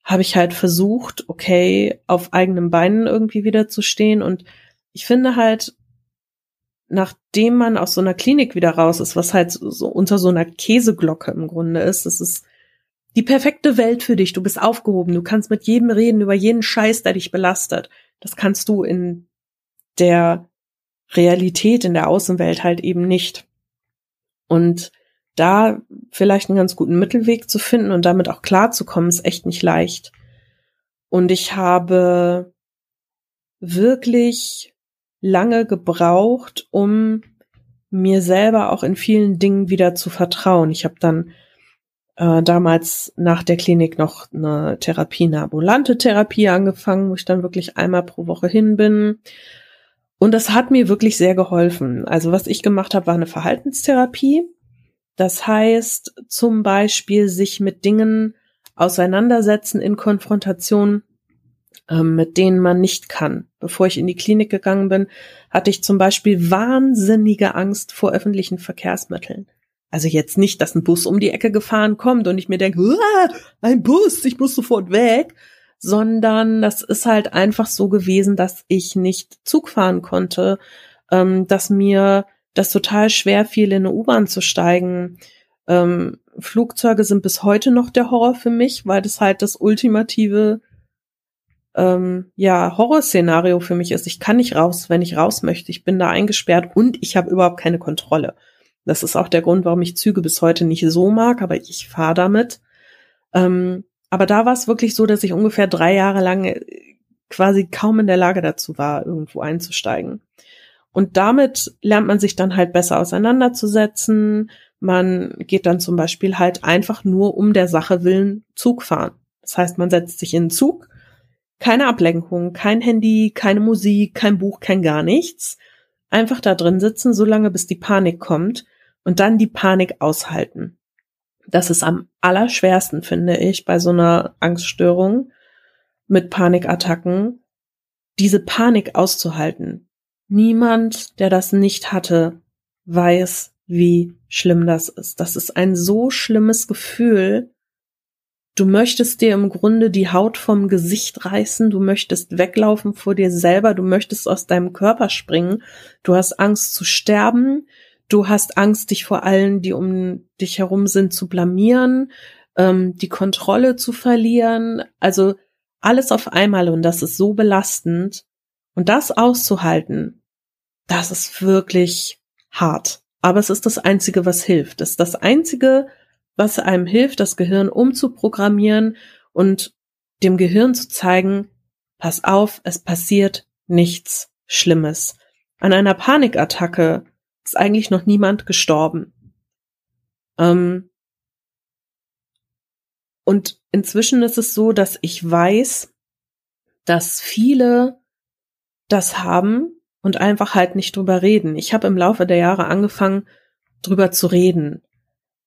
habe ich halt versucht, okay, auf eigenen Beinen irgendwie wieder zu stehen. Und ich finde halt, nachdem man aus so einer Klinik wieder raus ist, was halt so unter so einer Käseglocke im Grunde ist, das ist die perfekte Welt für dich. Du bist aufgehoben. Du kannst mit jedem reden über jeden Scheiß, der dich belastet. Das kannst du in der Realität, in der Außenwelt halt eben nicht. Und da vielleicht einen ganz guten Mittelweg zu finden und damit auch klarzukommen, ist echt nicht leicht. Und ich habe wirklich lange gebraucht, um mir selber auch in vielen Dingen wieder zu vertrauen. Ich habe dann äh, damals nach der Klinik noch eine Therapie, eine ambulante Therapie angefangen, wo ich dann wirklich einmal pro Woche hin bin. Und das hat mir wirklich sehr geholfen. Also was ich gemacht habe, war eine Verhaltenstherapie. Das heißt zum Beispiel sich mit Dingen auseinandersetzen in Konfrontation, ähm, mit denen man nicht kann. Bevor ich in die Klinik gegangen bin, hatte ich zum Beispiel wahnsinnige Angst vor öffentlichen Verkehrsmitteln. Also jetzt nicht, dass ein Bus um die Ecke gefahren kommt und ich mir denke, ein Bus, ich muss sofort weg, sondern das ist halt einfach so gewesen, dass ich nicht Zug fahren konnte, ähm, dass mir das total schwer fiel, in eine U-Bahn zu steigen. Ähm, Flugzeuge sind bis heute noch der Horror für mich, weil das halt das ultimative ähm, ja Horrorszenario für mich ist. Ich kann nicht raus, wenn ich raus möchte. Ich bin da eingesperrt und ich habe überhaupt keine Kontrolle. Das ist auch der Grund, warum ich Züge bis heute nicht so mag, aber ich fahre damit. Ähm, aber da war es wirklich so, dass ich ungefähr drei Jahre lang äh, quasi kaum in der Lage dazu war, irgendwo einzusteigen. Und damit lernt man sich dann halt besser auseinanderzusetzen. Man geht dann zum Beispiel halt einfach nur um der Sache willen Zug fahren. Das heißt, man setzt sich in den Zug, keine Ablenkung, kein Handy, keine Musik, kein Buch, kein gar nichts. Einfach da drin sitzen, solange bis die Panik kommt und dann die Panik aushalten. Das ist am allerschwersten, finde ich, bei so einer Angststörung mit Panikattacken, diese Panik auszuhalten. Niemand, der das nicht hatte, weiß, wie schlimm das ist. Das ist ein so schlimmes Gefühl, Du möchtest dir im Grunde die Haut vom Gesicht reißen, du möchtest weglaufen vor dir selber, du möchtest aus deinem Körper springen, du hast Angst zu sterben, du hast Angst, dich vor allen, die um dich herum sind, zu blamieren, ähm, die Kontrolle zu verlieren, also alles auf einmal und das ist so belastend und das auszuhalten, das ist wirklich hart. Aber es ist das Einzige, was hilft. Es ist das Einzige, was einem hilft, das Gehirn umzuprogrammieren und dem Gehirn zu zeigen, pass auf, es passiert nichts Schlimmes. An einer Panikattacke ist eigentlich noch niemand gestorben. Ähm und inzwischen ist es so, dass ich weiß, dass viele das haben und einfach halt nicht drüber reden. Ich habe im Laufe der Jahre angefangen, drüber zu reden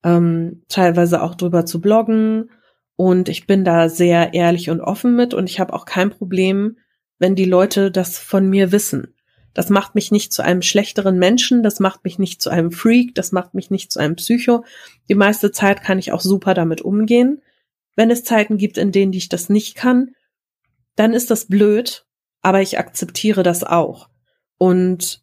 ähm, teilweise auch drüber zu bloggen. Und ich bin da sehr ehrlich und offen mit und ich habe auch kein Problem, wenn die Leute das von mir wissen. Das macht mich nicht zu einem schlechteren Menschen, das macht mich nicht zu einem Freak, das macht mich nicht zu einem Psycho. Die meiste Zeit kann ich auch super damit umgehen. Wenn es Zeiten gibt, in denen ich das nicht kann, dann ist das blöd, aber ich akzeptiere das auch. Und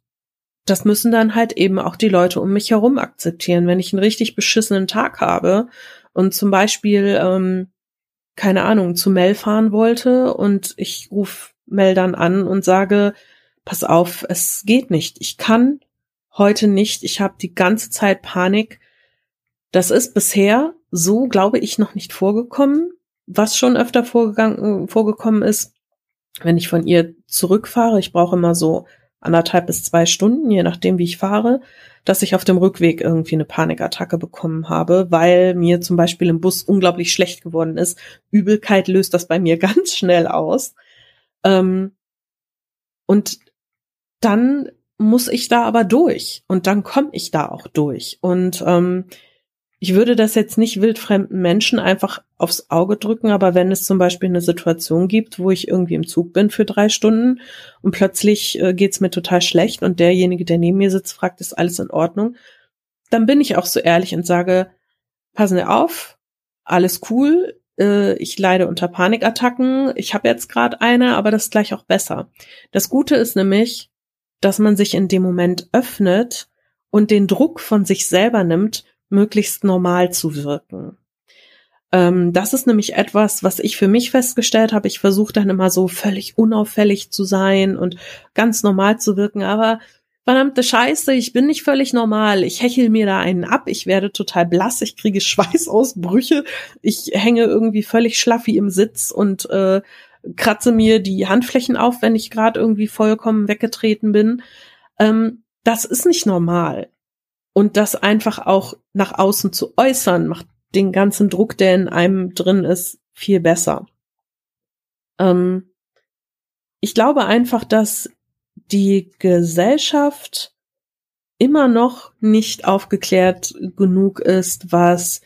das müssen dann halt eben auch die Leute um mich herum akzeptieren. Wenn ich einen richtig beschissenen Tag habe und zum Beispiel, ähm, keine Ahnung, zu Mel fahren wollte und ich rufe Mel dann an und sage, pass auf, es geht nicht. Ich kann heute nicht. Ich habe die ganze Zeit Panik. Das ist bisher so, glaube ich, noch nicht vorgekommen. Was schon öfter vorgegangen, vorgekommen ist, wenn ich von ihr zurückfahre, ich brauche immer so anderthalb bis zwei Stunden, je nachdem, wie ich fahre, dass ich auf dem Rückweg irgendwie eine Panikattacke bekommen habe, weil mir zum Beispiel im Bus unglaublich schlecht geworden ist. Übelkeit löst das bei mir ganz schnell aus. Ähm, und dann muss ich da aber durch und dann komme ich da auch durch. Und ähm, ich würde das jetzt nicht wildfremden Menschen einfach aufs Auge drücken, aber wenn es zum Beispiel eine Situation gibt, wo ich irgendwie im Zug bin für drei Stunden und plötzlich äh, geht's mir total schlecht und derjenige, der neben mir sitzt, fragt, ist alles in Ordnung, dann bin ich auch so ehrlich und sage, passen Sie auf, alles cool, äh, ich leide unter Panikattacken, ich habe jetzt gerade eine, aber das ist gleich auch besser. Das Gute ist nämlich, dass man sich in dem Moment öffnet und den Druck von sich selber nimmt, möglichst normal zu wirken. Ähm, das ist nämlich etwas, was ich für mich festgestellt habe. Ich versuche dann immer so völlig unauffällig zu sein und ganz normal zu wirken, aber verdammte Scheiße, ich bin nicht völlig normal. Ich hechel mir da einen ab, ich werde total blass, ich kriege Schweißausbrüche, ich hänge irgendwie völlig schlaffi im Sitz und äh, kratze mir die Handflächen auf, wenn ich gerade irgendwie vollkommen weggetreten bin. Ähm, das ist nicht normal. Und das einfach auch nach außen zu äußern, macht den ganzen Druck, der in einem drin ist, viel besser. Ähm, ich glaube einfach, dass die Gesellschaft immer noch nicht aufgeklärt genug ist, was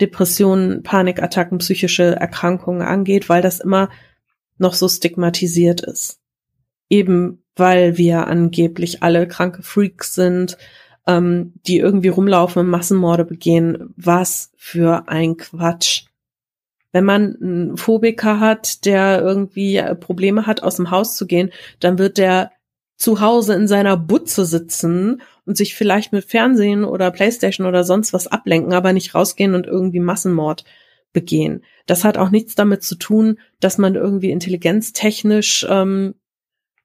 Depressionen, Panikattacken, psychische Erkrankungen angeht, weil das immer noch so stigmatisiert ist. Eben weil wir angeblich alle kranke Freaks sind, ähm, die irgendwie rumlaufen und Massenmorde begehen. Was für ein Quatsch. Wenn man einen Phobiker hat, der irgendwie Probleme hat, aus dem Haus zu gehen, dann wird der zu Hause in seiner Butze sitzen und sich vielleicht mit Fernsehen oder Playstation oder sonst was ablenken, aber nicht rausgehen und irgendwie Massenmord begehen. Das hat auch nichts damit zu tun, dass man irgendwie intelligenztechnisch ähm,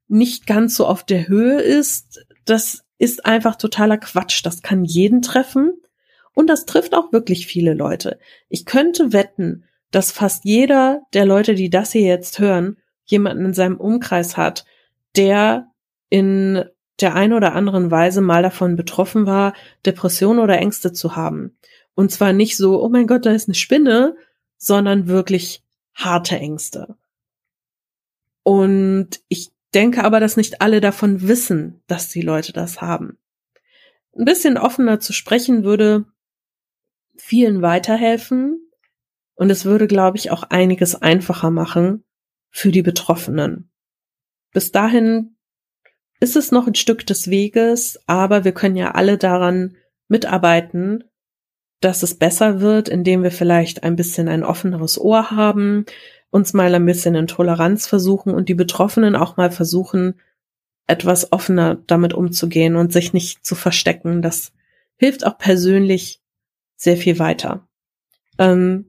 nicht ganz so auf der Höhe ist. Das ist einfach totaler Quatsch. Das kann jeden treffen. Und das trifft auch wirklich viele Leute. Ich könnte wetten, dass fast jeder der Leute, die das hier jetzt hören, jemanden in seinem Umkreis hat, der in der einen oder anderen Weise mal davon betroffen war, Depressionen oder Ängste zu haben. Und zwar nicht so, oh mein Gott, da ist eine Spinne, sondern wirklich harte Ängste. Und ich denke aber, dass nicht alle davon wissen, dass die Leute das haben. Ein bisschen offener zu sprechen würde vielen weiterhelfen und es würde, glaube ich, auch einiges einfacher machen für die Betroffenen. Bis dahin ist es noch ein Stück des Weges, aber wir können ja alle daran mitarbeiten, dass es besser wird, indem wir vielleicht ein bisschen ein offeneres Ohr haben, uns mal ein bisschen in Toleranz versuchen und die Betroffenen auch mal versuchen, etwas offener damit umzugehen und sich nicht zu verstecken. Das hilft auch persönlich sehr viel weiter. Ähm,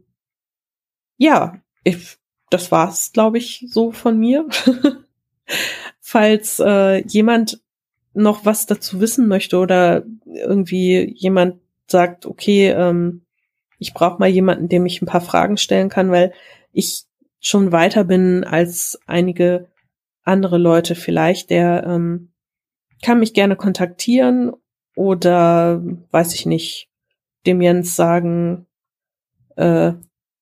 ja, ich, das war's, glaube ich, so von mir. Falls äh, jemand noch was dazu wissen möchte oder irgendwie jemand sagt, okay, ähm, ich brauche mal jemanden, dem ich ein paar Fragen stellen kann, weil ich schon weiter bin als einige andere Leute vielleicht, der ähm, kann mich gerne kontaktieren oder weiß ich nicht, dem Jens sagen, äh,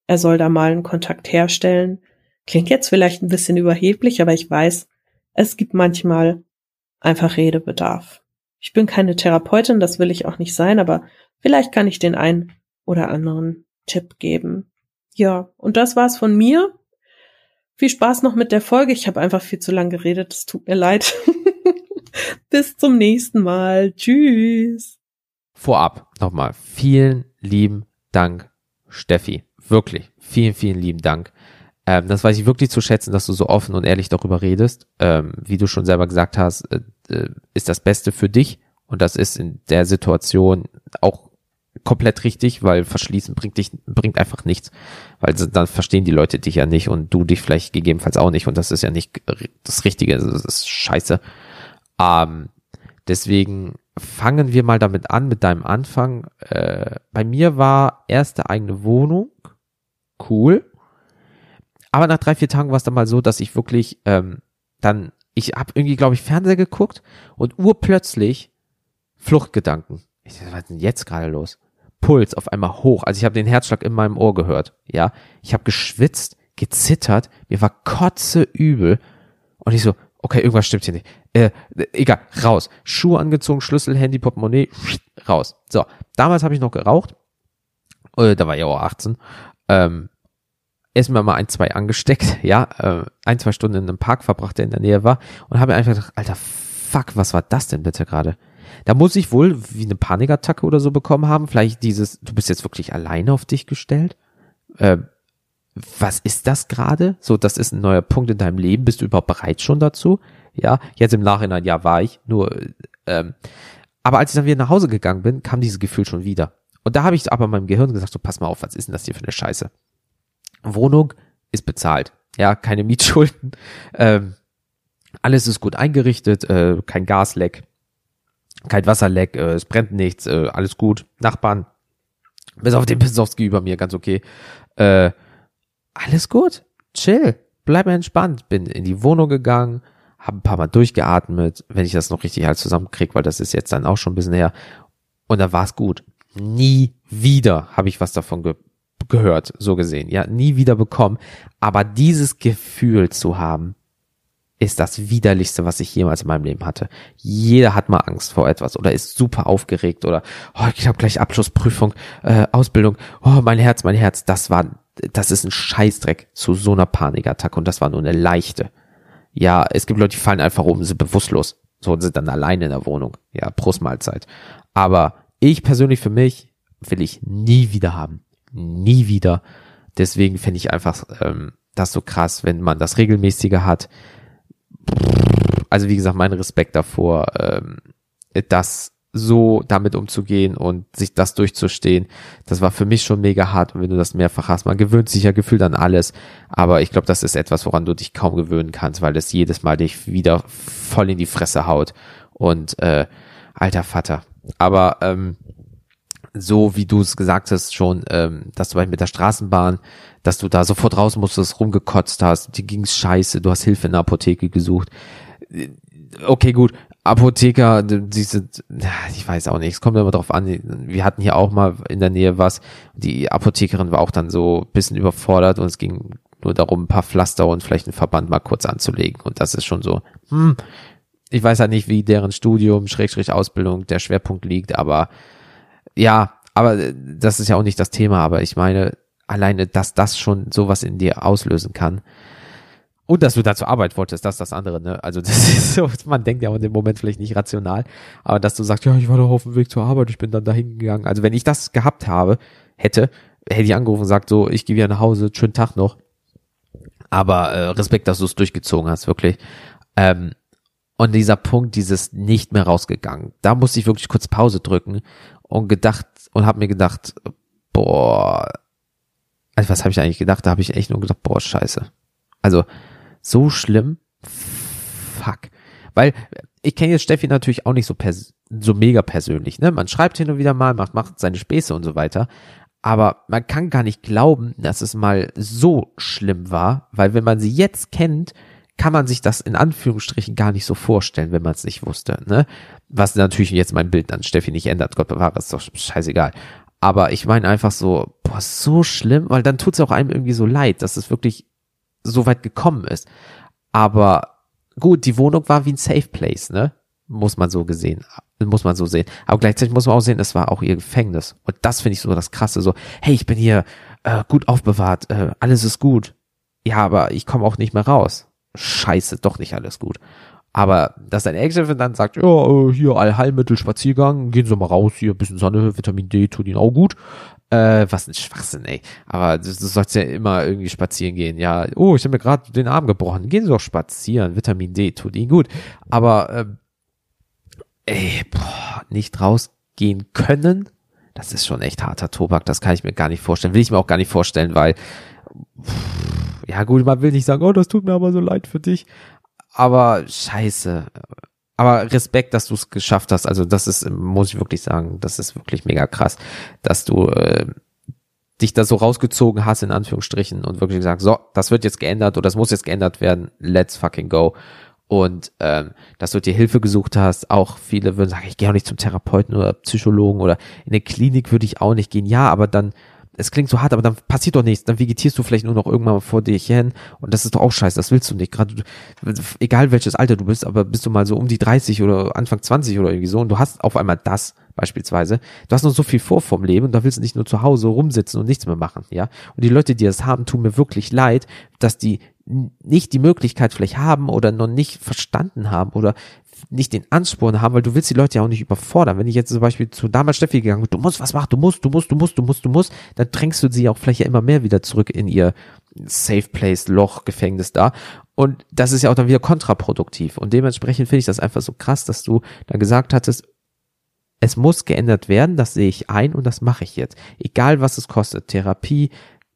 er soll da mal einen Kontakt herstellen. Klingt jetzt vielleicht ein bisschen überheblich, aber ich weiß, es gibt manchmal einfach Redebedarf. Ich bin keine Therapeutin, das will ich auch nicht sein, aber vielleicht kann ich den einen oder anderen Tipp geben. Ja, und das war's von mir. Viel Spaß noch mit der Folge. Ich habe einfach viel zu lang geredet. Es tut mir leid. Bis zum nächsten Mal. Tschüss. Vorab nochmal vielen lieben Dank, Steffi. Wirklich. Vielen, vielen lieben Dank. Ähm, das weiß ich wirklich zu schätzen, dass du so offen und ehrlich darüber redest. Ähm, wie du schon selber gesagt hast, äh, äh, ist das Beste für dich. Und das ist in der Situation auch komplett richtig, weil verschließen bringt dich, bringt einfach nichts. Weil dann verstehen die Leute dich ja nicht und du dich vielleicht gegebenenfalls auch nicht und das ist ja nicht das Richtige, das ist scheiße. Ähm, deswegen fangen wir mal damit an, mit deinem Anfang. Äh, bei mir war erste eigene Wohnung, cool. Aber nach drei, vier Tagen war es dann mal so, dass ich wirklich ähm, dann, ich habe irgendwie, glaube ich, Fernseher geguckt und urplötzlich Fluchtgedanken. Ich dachte, was ist denn jetzt gerade los? Puls auf einmal hoch. Also ich habe den Herzschlag in meinem Ohr gehört. Ja, ich habe geschwitzt, gezittert, mir war kotze übel und ich so, okay, irgendwas stimmt hier nicht. Äh, egal, raus. Schuhe angezogen, Schlüssel, Handy, Portemonnaie, raus. So, damals habe ich noch geraucht. Äh, da war ich auch 18. Ähm, erstmal mal ein, zwei angesteckt, ja, äh, ein, zwei Stunden in einem Park verbracht, der in der Nähe war und habe einfach gedacht, alter fuck, was war das denn bitte gerade? Da muss ich wohl wie eine Panikattacke oder so bekommen haben. Vielleicht dieses, du bist jetzt wirklich alleine auf dich gestellt. Äh, was ist das gerade? So, das ist ein neuer Punkt in deinem Leben. Bist du überhaupt bereit schon dazu? Ja, jetzt im Nachhinein, ja, war ich. Nur, ähm, aber als ich dann wieder nach Hause gegangen bin, kam dieses Gefühl schon wieder. Und da habe ich aber meinem Gehirn gesagt, so pass mal auf, was ist denn das hier für eine Scheiße? Wohnung ist bezahlt. Ja, keine Mietschulden. Ähm, alles ist gut eingerichtet, äh, kein Gasleck, kein Wasserleck, äh, es brennt nichts, äh, alles gut. Nachbarn, bis auf den Pisowski über mir, ganz okay. Äh, alles gut, chill, bleib entspannt. Bin in die Wohnung gegangen, habe ein paar Mal durchgeatmet, wenn ich das noch richtig halt zusammenkriege, weil das ist jetzt dann auch schon ein bisschen her. Und dann war es gut. Nie wieder habe ich was davon ge gehört, so gesehen. Ja, nie wieder bekommen. Aber dieses Gefühl zu haben, ist das widerlichste, was ich jemals in meinem Leben hatte. Jeder hat mal Angst vor etwas oder ist super aufgeregt oder oh, ich habe gleich Abschlussprüfung, äh, Ausbildung, oh mein Herz, mein Herz. Das war, das ist ein Scheißdreck zu so einer Panikattacke und das war nur eine leichte. Ja, es gibt Leute, die fallen einfach um, sind bewusstlos, so und sind dann alleine in der Wohnung. Ja, Prostmahlzeit. Aber ich persönlich für mich will ich nie wieder haben, nie wieder. Deswegen finde ich einfach ähm, das so krass, wenn man das regelmäßiger hat also wie gesagt, mein Respekt davor, ähm, das so damit umzugehen und sich das durchzustehen, das war für mich schon mega hart. Und wenn du das mehrfach hast, man gewöhnt sich ja gefühlt an alles. Aber ich glaube, das ist etwas, woran du dich kaum gewöhnen kannst, weil das jedes Mal dich wieder voll in die Fresse haut. Und äh, alter Vater. Aber ähm, so wie du es gesagt hast schon, ähm, dass du mit der Straßenbahn, dass du da sofort raus musstest, rumgekotzt hast, dir ging's scheiße, du hast Hilfe in der Apotheke gesucht. Okay, gut, Apotheker, diese, ich weiß auch nicht, es kommt immer drauf an, wir hatten hier auch mal in der Nähe was, die Apothekerin war auch dann so bisschen überfordert und es ging nur darum, ein paar Pflaster und vielleicht einen Verband mal kurz anzulegen und das ist schon so, hm, ich weiß halt nicht, wie deren Studium, Schrägstrich Ausbildung, der Schwerpunkt liegt, aber ja, aber äh, das ist ja auch nicht das Thema, aber ich meine, alleine, dass das schon sowas in dir auslösen kann. Und dass du da zur Arbeit wolltest, das ist das andere, ne? Also das ist so, man denkt ja in dem Moment vielleicht nicht rational, aber dass du sagst, ja, ich war doch auf dem Weg zur Arbeit, ich bin dann dahin gegangen. Also wenn ich das gehabt habe, hätte, hätte ich angerufen und gesagt, so, ich gehe wieder nach Hause, schönen Tag noch. Aber äh, Respekt, dass du es durchgezogen hast, wirklich. Ähm, und dieser Punkt, dieses nicht mehr rausgegangen, da musste ich wirklich kurz Pause drücken und gedacht und habe mir gedacht, boah, also was habe ich eigentlich gedacht? Da habe ich echt nur gedacht, boah, scheiße. Also so schlimm, fuck. Weil ich kenne jetzt Steffi natürlich auch nicht so pers so mega persönlich, ne? Man schreibt hin und wieder mal, macht macht seine Späße und so weiter, aber man kann gar nicht glauben, dass es mal so schlimm war, weil wenn man sie jetzt kennt, kann man sich das in Anführungsstrichen gar nicht so vorstellen, wenn man es nicht wusste. Ne? Was natürlich jetzt mein Bild an Steffi nicht ändert. Gott bewahre, ist doch scheißegal. Aber ich meine einfach so, boah, so schlimm, weil dann tut es auch einem irgendwie so leid, dass es wirklich so weit gekommen ist. Aber gut, die Wohnung war wie ein Safe Place, ne? Muss man so gesehen, muss man so sehen. Aber gleichzeitig muss man auch sehen, es war auch ihr Gefängnis. Und das finde ich so das Krasse, so, hey, ich bin hier äh, gut aufbewahrt, äh, alles ist gut. Ja, aber ich komme auch nicht mehr raus scheiße, doch nicht alles gut. Aber dass dein Ex-Chef dann sagt, ja, äh, hier Allheilmittel, Spaziergang, gehen Sie mal raus, hier bisschen Sonne, Vitamin D, tut Ihnen auch gut. Äh, was ein Schwachsinn, ey. Aber du, du sollst ja immer irgendwie spazieren gehen. Ja, oh, ich habe mir gerade den Arm gebrochen. Gehen Sie doch spazieren, Vitamin D, tut Ihnen gut. Aber, äh, ey, boah, nicht rausgehen können, das ist schon echt harter Tobak. Das kann ich mir gar nicht vorstellen. Will ich mir auch gar nicht vorstellen, weil, pff, ja gut, man will nicht sagen, oh, das tut mir aber so leid für dich. Aber scheiße. Aber Respekt, dass du es geschafft hast. Also das ist, muss ich wirklich sagen, das ist wirklich mega krass, dass du äh, dich da so rausgezogen hast, in Anführungsstrichen, und wirklich gesagt, so, das wird jetzt geändert oder das muss jetzt geändert werden, let's fucking go. Und ähm, dass du dir Hilfe gesucht hast, auch viele würden sagen, ich gehe auch nicht zum Therapeuten oder Psychologen oder in eine Klinik würde ich auch nicht gehen. Ja, aber dann es klingt so hart, aber dann passiert doch nichts. Dann vegetierst du vielleicht nur noch irgendwann vor dich hin und das ist doch auch scheiße. Das willst du nicht. Gerade egal welches Alter du bist, aber bist du mal so um die 30 oder Anfang 20 oder irgendwie so und du hast auf einmal das beispielsweise. Du hast noch so viel vor vom Leben und da willst du nicht nur zu Hause rumsitzen und nichts mehr machen, ja. Und die Leute, die das haben, tun mir wirklich leid, dass die nicht die Möglichkeit vielleicht haben oder noch nicht verstanden haben oder nicht den Ansporn haben, weil du willst die Leute ja auch nicht überfordern. Wenn ich jetzt zum Beispiel zu damals Steffi gegangen bin, du musst was machen, du musst, du musst, du musst, du musst, du musst, dann drängst du sie auch vielleicht ja immer mehr wieder zurück in ihr Safe Place, Loch, Gefängnis da. Und das ist ja auch dann wieder kontraproduktiv. Und dementsprechend finde ich das einfach so krass, dass du da gesagt hattest, es muss geändert werden, das sehe ich ein und das mache ich jetzt. Egal was es kostet. Therapie,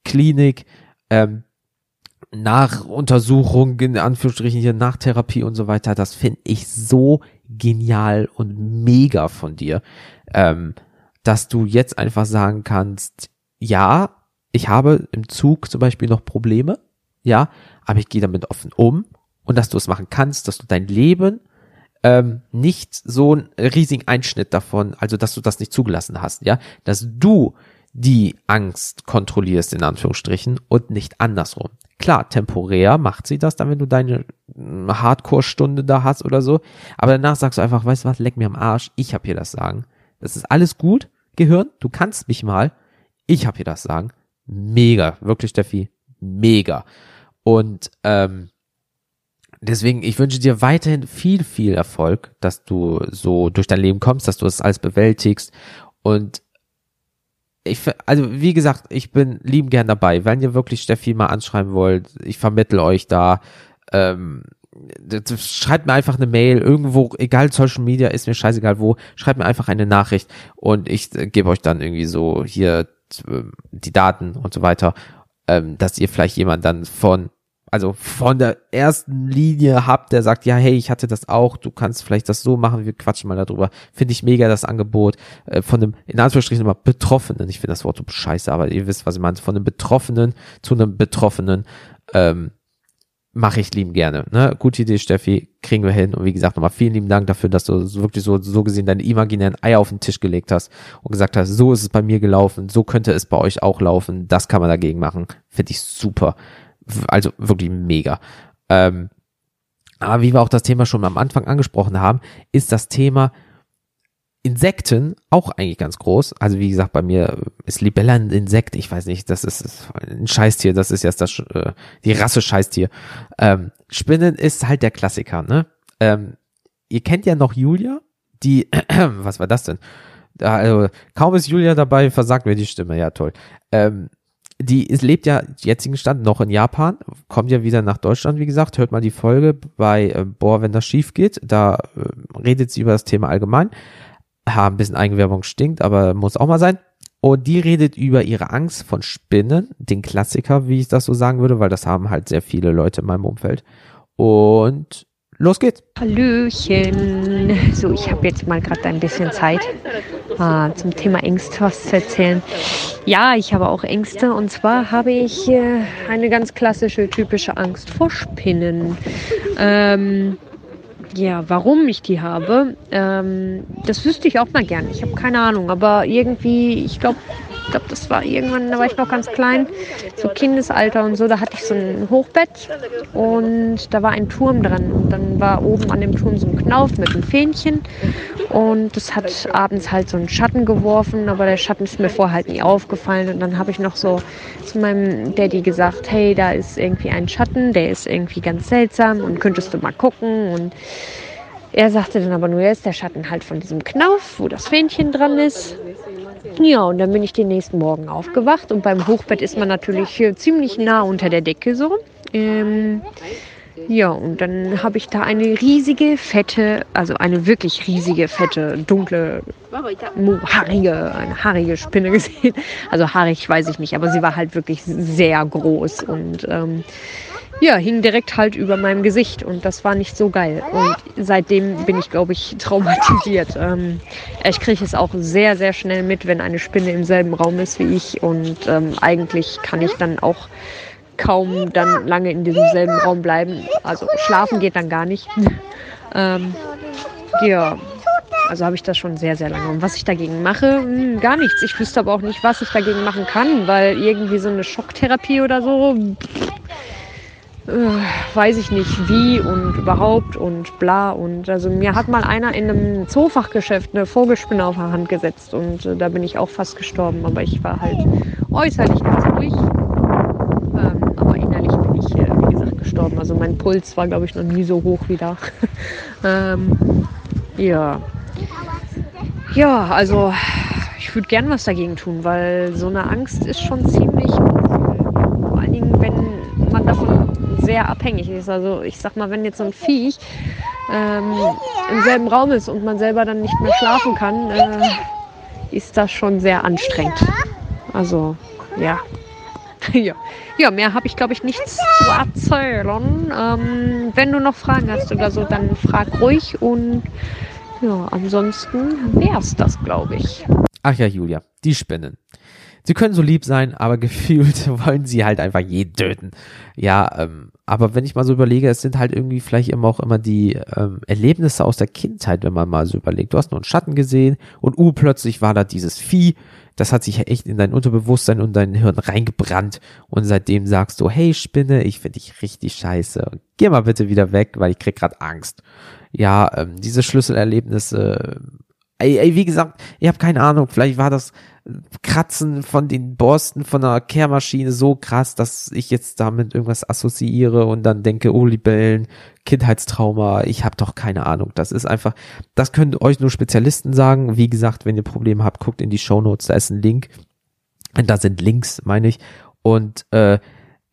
Klinik, ähm, Nachuntersuchung, in Anführungsstrichen hier Nachtherapie und so weiter, das finde ich so genial und mega von dir, ähm, dass du jetzt einfach sagen kannst, ja, ich habe im Zug zum Beispiel noch Probleme, ja, aber ich gehe damit offen um und dass du es machen kannst, dass du dein Leben ähm, nicht so einen riesigen Einschnitt davon, also dass du das nicht zugelassen hast, ja, dass du die Angst kontrollierst, in Anführungsstrichen, und nicht andersrum. Klar, temporär macht sie das dann, wenn du deine hm, Hardcore-Stunde da hast oder so. Aber danach sagst du einfach, weißt du was, leck mir am Arsch, ich hab hier das Sagen. Das ist alles gut, Gehirn, du kannst mich mal, ich hab hier das Sagen. Mega, wirklich, Steffi, mega. Und ähm, deswegen, ich wünsche dir weiterhin viel, viel Erfolg, dass du so durch dein Leben kommst, dass du das alles bewältigst und ich, also wie gesagt, ich bin lieben gern dabei. Wenn ihr wirklich Steffi mal anschreiben wollt, ich vermittel euch da. Ähm, schreibt mir einfach eine Mail irgendwo, egal Social Media, ist mir scheißegal wo, schreibt mir einfach eine Nachricht und ich äh, gebe euch dann irgendwie so hier äh, die Daten und so weiter, ähm, dass ihr vielleicht jemand dann von also von der ersten Linie habt, der sagt, ja, hey, ich hatte das auch, du kannst vielleicht das so machen, wir quatschen mal darüber. Finde ich mega das Angebot äh, von einem, in Anführungsstrichen immer Betroffenen, ich finde das Wort so scheiße, aber ihr wisst, was ich meine, von einem Betroffenen zu einem Betroffenen, ähm, mache ich lieben gerne. Ne? Gute Idee, Steffi, kriegen wir hin. Und wie gesagt, nochmal vielen lieben Dank dafür, dass du wirklich so, so gesehen deine imaginären Eier auf den Tisch gelegt hast und gesagt hast, so ist es bei mir gelaufen, so könnte es bei euch auch laufen, das kann man dagegen machen. Finde ich super also wirklich mega. Ähm, aber wie wir auch das Thema schon am Anfang angesprochen haben, ist das Thema Insekten auch eigentlich ganz groß. Also wie gesagt, bei mir ist Libella ein Insekt. Ich weiß nicht, das ist ein Scheißtier. Das ist jetzt das äh, die Rasse Scheißtier. Ähm, Spinnen ist halt der Klassiker. Ne? Ähm, ihr kennt ja noch Julia, die was war das denn? Also, kaum ist Julia dabei, versagt mir die Stimme. Ja toll. Ähm, die ist, lebt ja jetzigen Stand noch in Japan, kommt ja wieder nach Deutschland, wie gesagt, hört mal die Folge bei äh, Boah, wenn das schief geht, da äh, redet sie über das Thema allgemein. Ha, ein bisschen Eigenwerbung stinkt, aber muss auch mal sein. Und die redet über ihre Angst von Spinnen, den Klassiker, wie ich das so sagen würde, weil das haben halt sehr viele Leute in meinem Umfeld. Und Los geht's. Hallöchen. So, ich habe jetzt mal gerade ein bisschen Zeit, äh, zum Thema Ängste was zu erzählen. Ja, ich habe auch Ängste und zwar habe ich äh, eine ganz klassische, typische Angst vor Spinnen. Ähm, ja, warum ich die habe, ähm, das wüsste ich auch mal gern. Ich habe keine Ahnung, aber irgendwie, ich glaube, ich glaube, das war irgendwann, da war ich noch ganz klein, so Kindesalter und so, da hatte ich so ein Hochbett und da war ein Turm dran. Und dann war oben an dem Turm so ein Knauf mit einem Fähnchen und das hat abends halt so einen Schatten geworfen, aber der Schatten ist mir vorher halt nie aufgefallen. Und dann habe ich noch so zu meinem Daddy gesagt, hey, da ist irgendwie ein Schatten, der ist irgendwie ganz seltsam und könntest du mal gucken und er sagte dann aber nur, jetzt der Schatten halt von diesem Knauf, wo das Fähnchen dran ist. Ja, und dann bin ich den nächsten Morgen aufgewacht und beim Hochbett ist man natürlich ziemlich nah unter der Decke so. Ähm, ja, und dann habe ich da eine riesige, fette, also eine wirklich riesige, fette, dunkle, haarige, eine haarige Spinne gesehen. Also haarig weiß ich nicht, aber sie war halt wirklich sehr groß und ähm, ja, hing direkt halt über meinem Gesicht und das war nicht so geil. Und seitdem bin ich, glaube ich, traumatisiert. Ähm, ich kriege es auch sehr, sehr schnell mit, wenn eine Spinne im selben Raum ist wie ich und ähm, eigentlich kann ich dann auch kaum dann lange in diesem selben Raum bleiben. Also schlafen geht dann gar nicht. ähm, ja, also habe ich das schon sehr, sehr lange. Und was ich dagegen mache, hm, gar nichts. Ich wüsste aber auch nicht, was ich dagegen machen kann, weil irgendwie so eine Schocktherapie oder so, pff, äh, weiß ich nicht wie und überhaupt und bla. Und also mir hat mal einer in einem Zoofachgeschäft eine Vogelspinne auf der Hand gesetzt und äh, da bin ich auch fast gestorben. Aber ich war halt äußerlich ganz ruhig. Ähm, aber innerlich bin ich, äh, wie gesagt, gestorben. Also mein Puls war, glaube ich, noch nie so hoch wie da. ähm, ja. Ja, also ich würde gern was dagegen tun, weil so eine Angst ist schon ziemlich vor allen Dingen, wenn man davon sehr abhängig ist. Also ich sag mal, wenn jetzt so ein Viech ähm, im selben Raum ist und man selber dann nicht mehr schlafen kann, äh, ist das schon sehr anstrengend. Also ja. ja. ja, mehr habe ich glaube ich nichts zu erzählen. Ähm, wenn du noch Fragen hast oder so, dann frag ruhig und ja, ansonsten wäre es das, glaube ich. Ach ja, Julia, die Spinnen. Sie können so lieb sein, aber gefühlt wollen sie halt einfach jeden töten. Ja, ähm, aber wenn ich mal so überlege, es sind halt irgendwie vielleicht immer auch immer die ähm, Erlebnisse aus der Kindheit, wenn man mal so überlegt. Du hast nur einen Schatten gesehen und uh, plötzlich war da dieses Vieh. Das hat sich echt in dein Unterbewusstsein und dein Hirn reingebrannt und seitdem sagst du, hey Spinne, ich finde dich richtig scheiße. Geh mal bitte wieder weg, weil ich krieg grad Angst. Ja, ähm, diese Schlüsselerlebnisse Ey, ey, wie gesagt, ich habe keine Ahnung, vielleicht war das Kratzen von den Borsten von einer Kehrmaschine so krass, dass ich jetzt damit irgendwas assoziiere und dann denke, oh Libellen, Kindheitstrauma, ich habe doch keine Ahnung. Das ist einfach, das können euch nur Spezialisten sagen. Wie gesagt, wenn ihr Probleme habt, guckt in die Show Notes, da ist ein Link. Und da sind Links, meine ich. Und äh,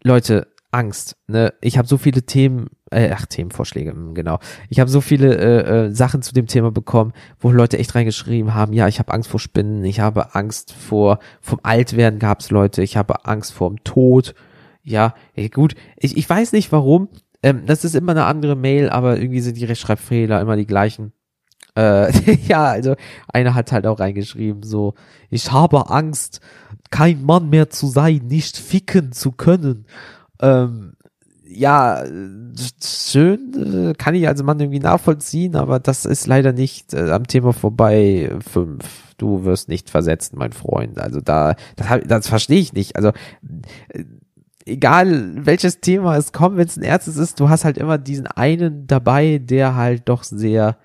Leute, Angst. Ne? Ich habe so viele Themen, äh, ach Themenvorschläge, hm, genau. Ich habe so viele äh, äh, Sachen zu dem Thema bekommen, wo Leute echt reingeschrieben haben, ja, ich habe Angst vor Spinnen, ich habe Angst vor vom Altwerden gab's Leute, ich habe Angst vor dem Tod. Ja, gut, ich, ich weiß nicht warum. Ähm, das ist immer eine andere Mail, aber irgendwie sind die Rechtschreibfehler immer die gleichen. Äh, ja, also einer hat halt auch reingeschrieben, so, ich habe Angst, kein Mann mehr zu sein, nicht ficken zu können. Ähm, ja, schön, äh, kann ich als Mann irgendwie nachvollziehen, aber das ist leider nicht äh, am Thema vorbei. Fünf, du wirst nicht versetzt, mein Freund. Also da, das, das verstehe ich nicht. Also äh, egal welches Thema es kommt, wenn es ein erstes ist, du hast halt immer diesen einen dabei, der halt doch sehr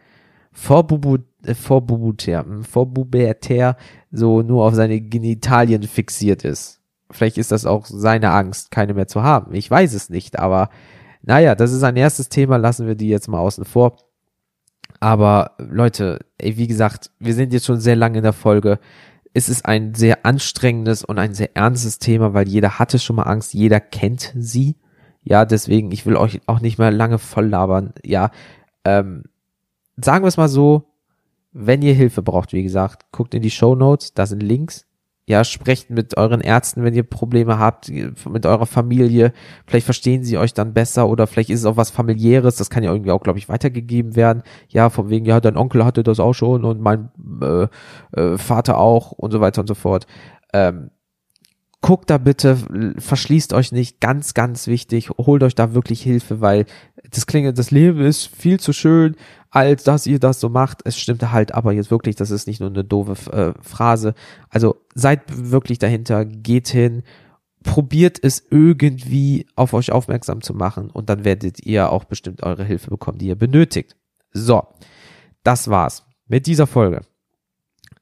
vorbubu, äh, vorbubutär, hm, vorbubertär so nur auf seine Genitalien fixiert ist. Vielleicht ist das auch seine Angst, keine mehr zu haben. Ich weiß es nicht, aber naja, das ist ein erstes Thema, lassen wir die jetzt mal außen vor. Aber Leute, ey, wie gesagt, wir sind jetzt schon sehr lange in der Folge. Es ist ein sehr anstrengendes und ein sehr ernstes Thema, weil jeder hatte schon mal Angst, jeder kennt sie. Ja, deswegen, ich will euch auch nicht mehr lange voll labern. Ja, ähm, sagen wir es mal so, wenn ihr Hilfe braucht, wie gesagt, guckt in die Show Notes, da sind Links ja, sprecht mit euren Ärzten, wenn ihr Probleme habt, mit eurer Familie. Vielleicht verstehen sie euch dann besser oder vielleicht ist es auch was familiäres. Das kann ja irgendwie auch, glaube ich, weitergegeben werden. Ja, von wegen, ja, dein Onkel hatte das auch schon und mein äh, äh, Vater auch und so weiter und so fort. Ähm, guckt da bitte, verschließt euch nicht, ganz, ganz wichtig, holt euch da wirklich Hilfe, weil das klingt, das Leben ist viel zu schön, als dass ihr das so macht. Es stimmt halt aber jetzt wirklich, das ist nicht nur eine doofe äh, Phrase. Also seid wirklich dahinter, geht hin, probiert es irgendwie auf euch aufmerksam zu machen und dann werdet ihr auch bestimmt eure Hilfe bekommen, die ihr benötigt. So, das war's mit dieser Folge.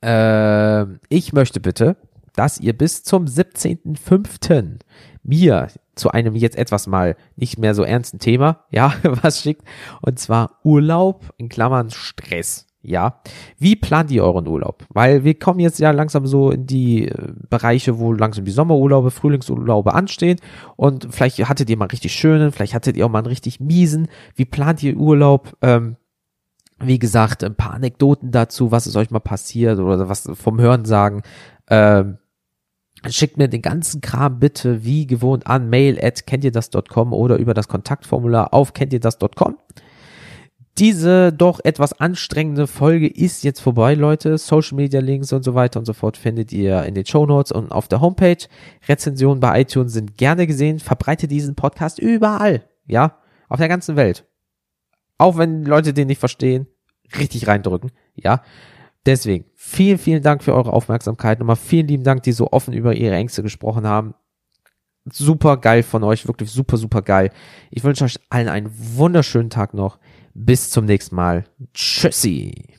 Äh, ich möchte bitte, dass ihr bis zum 17.05. mir zu einem jetzt etwas mal nicht mehr so ernsten Thema, ja, was schickt. Und zwar Urlaub in Klammern Stress. Ja, wie plant ihr euren Urlaub? Weil wir kommen jetzt ja langsam so in die äh, Bereiche, wo langsam die Sommerurlaube, Frühlingsurlaube anstehen und vielleicht hattet ihr mal einen richtig schönen, vielleicht hattet ihr auch mal einen richtig miesen. Wie plant ihr Urlaub? Ähm, wie gesagt, ein paar Anekdoten dazu, was ist euch mal passiert oder was vom Hören sagen. Ähm, Schickt mir den ganzen Kram bitte wie gewohnt an mail at kennt ihr das.com oder über das Kontaktformular auf kennt ihr das.com. Diese doch etwas anstrengende Folge ist jetzt vorbei, Leute. Social Media Links und so weiter und so fort findet ihr in den Show Notes und auf der Homepage. Rezensionen bei iTunes sind gerne gesehen. Verbreite diesen Podcast überall. Ja, auf der ganzen Welt. Auch wenn Leute den nicht verstehen, richtig reindrücken. Ja. Deswegen, vielen, vielen Dank für eure Aufmerksamkeit. Nochmal vielen lieben Dank, die so offen über ihre Ängste gesprochen haben. Super geil von euch, wirklich super, super geil. Ich wünsche euch allen einen wunderschönen Tag noch. Bis zum nächsten Mal. Tschüssi.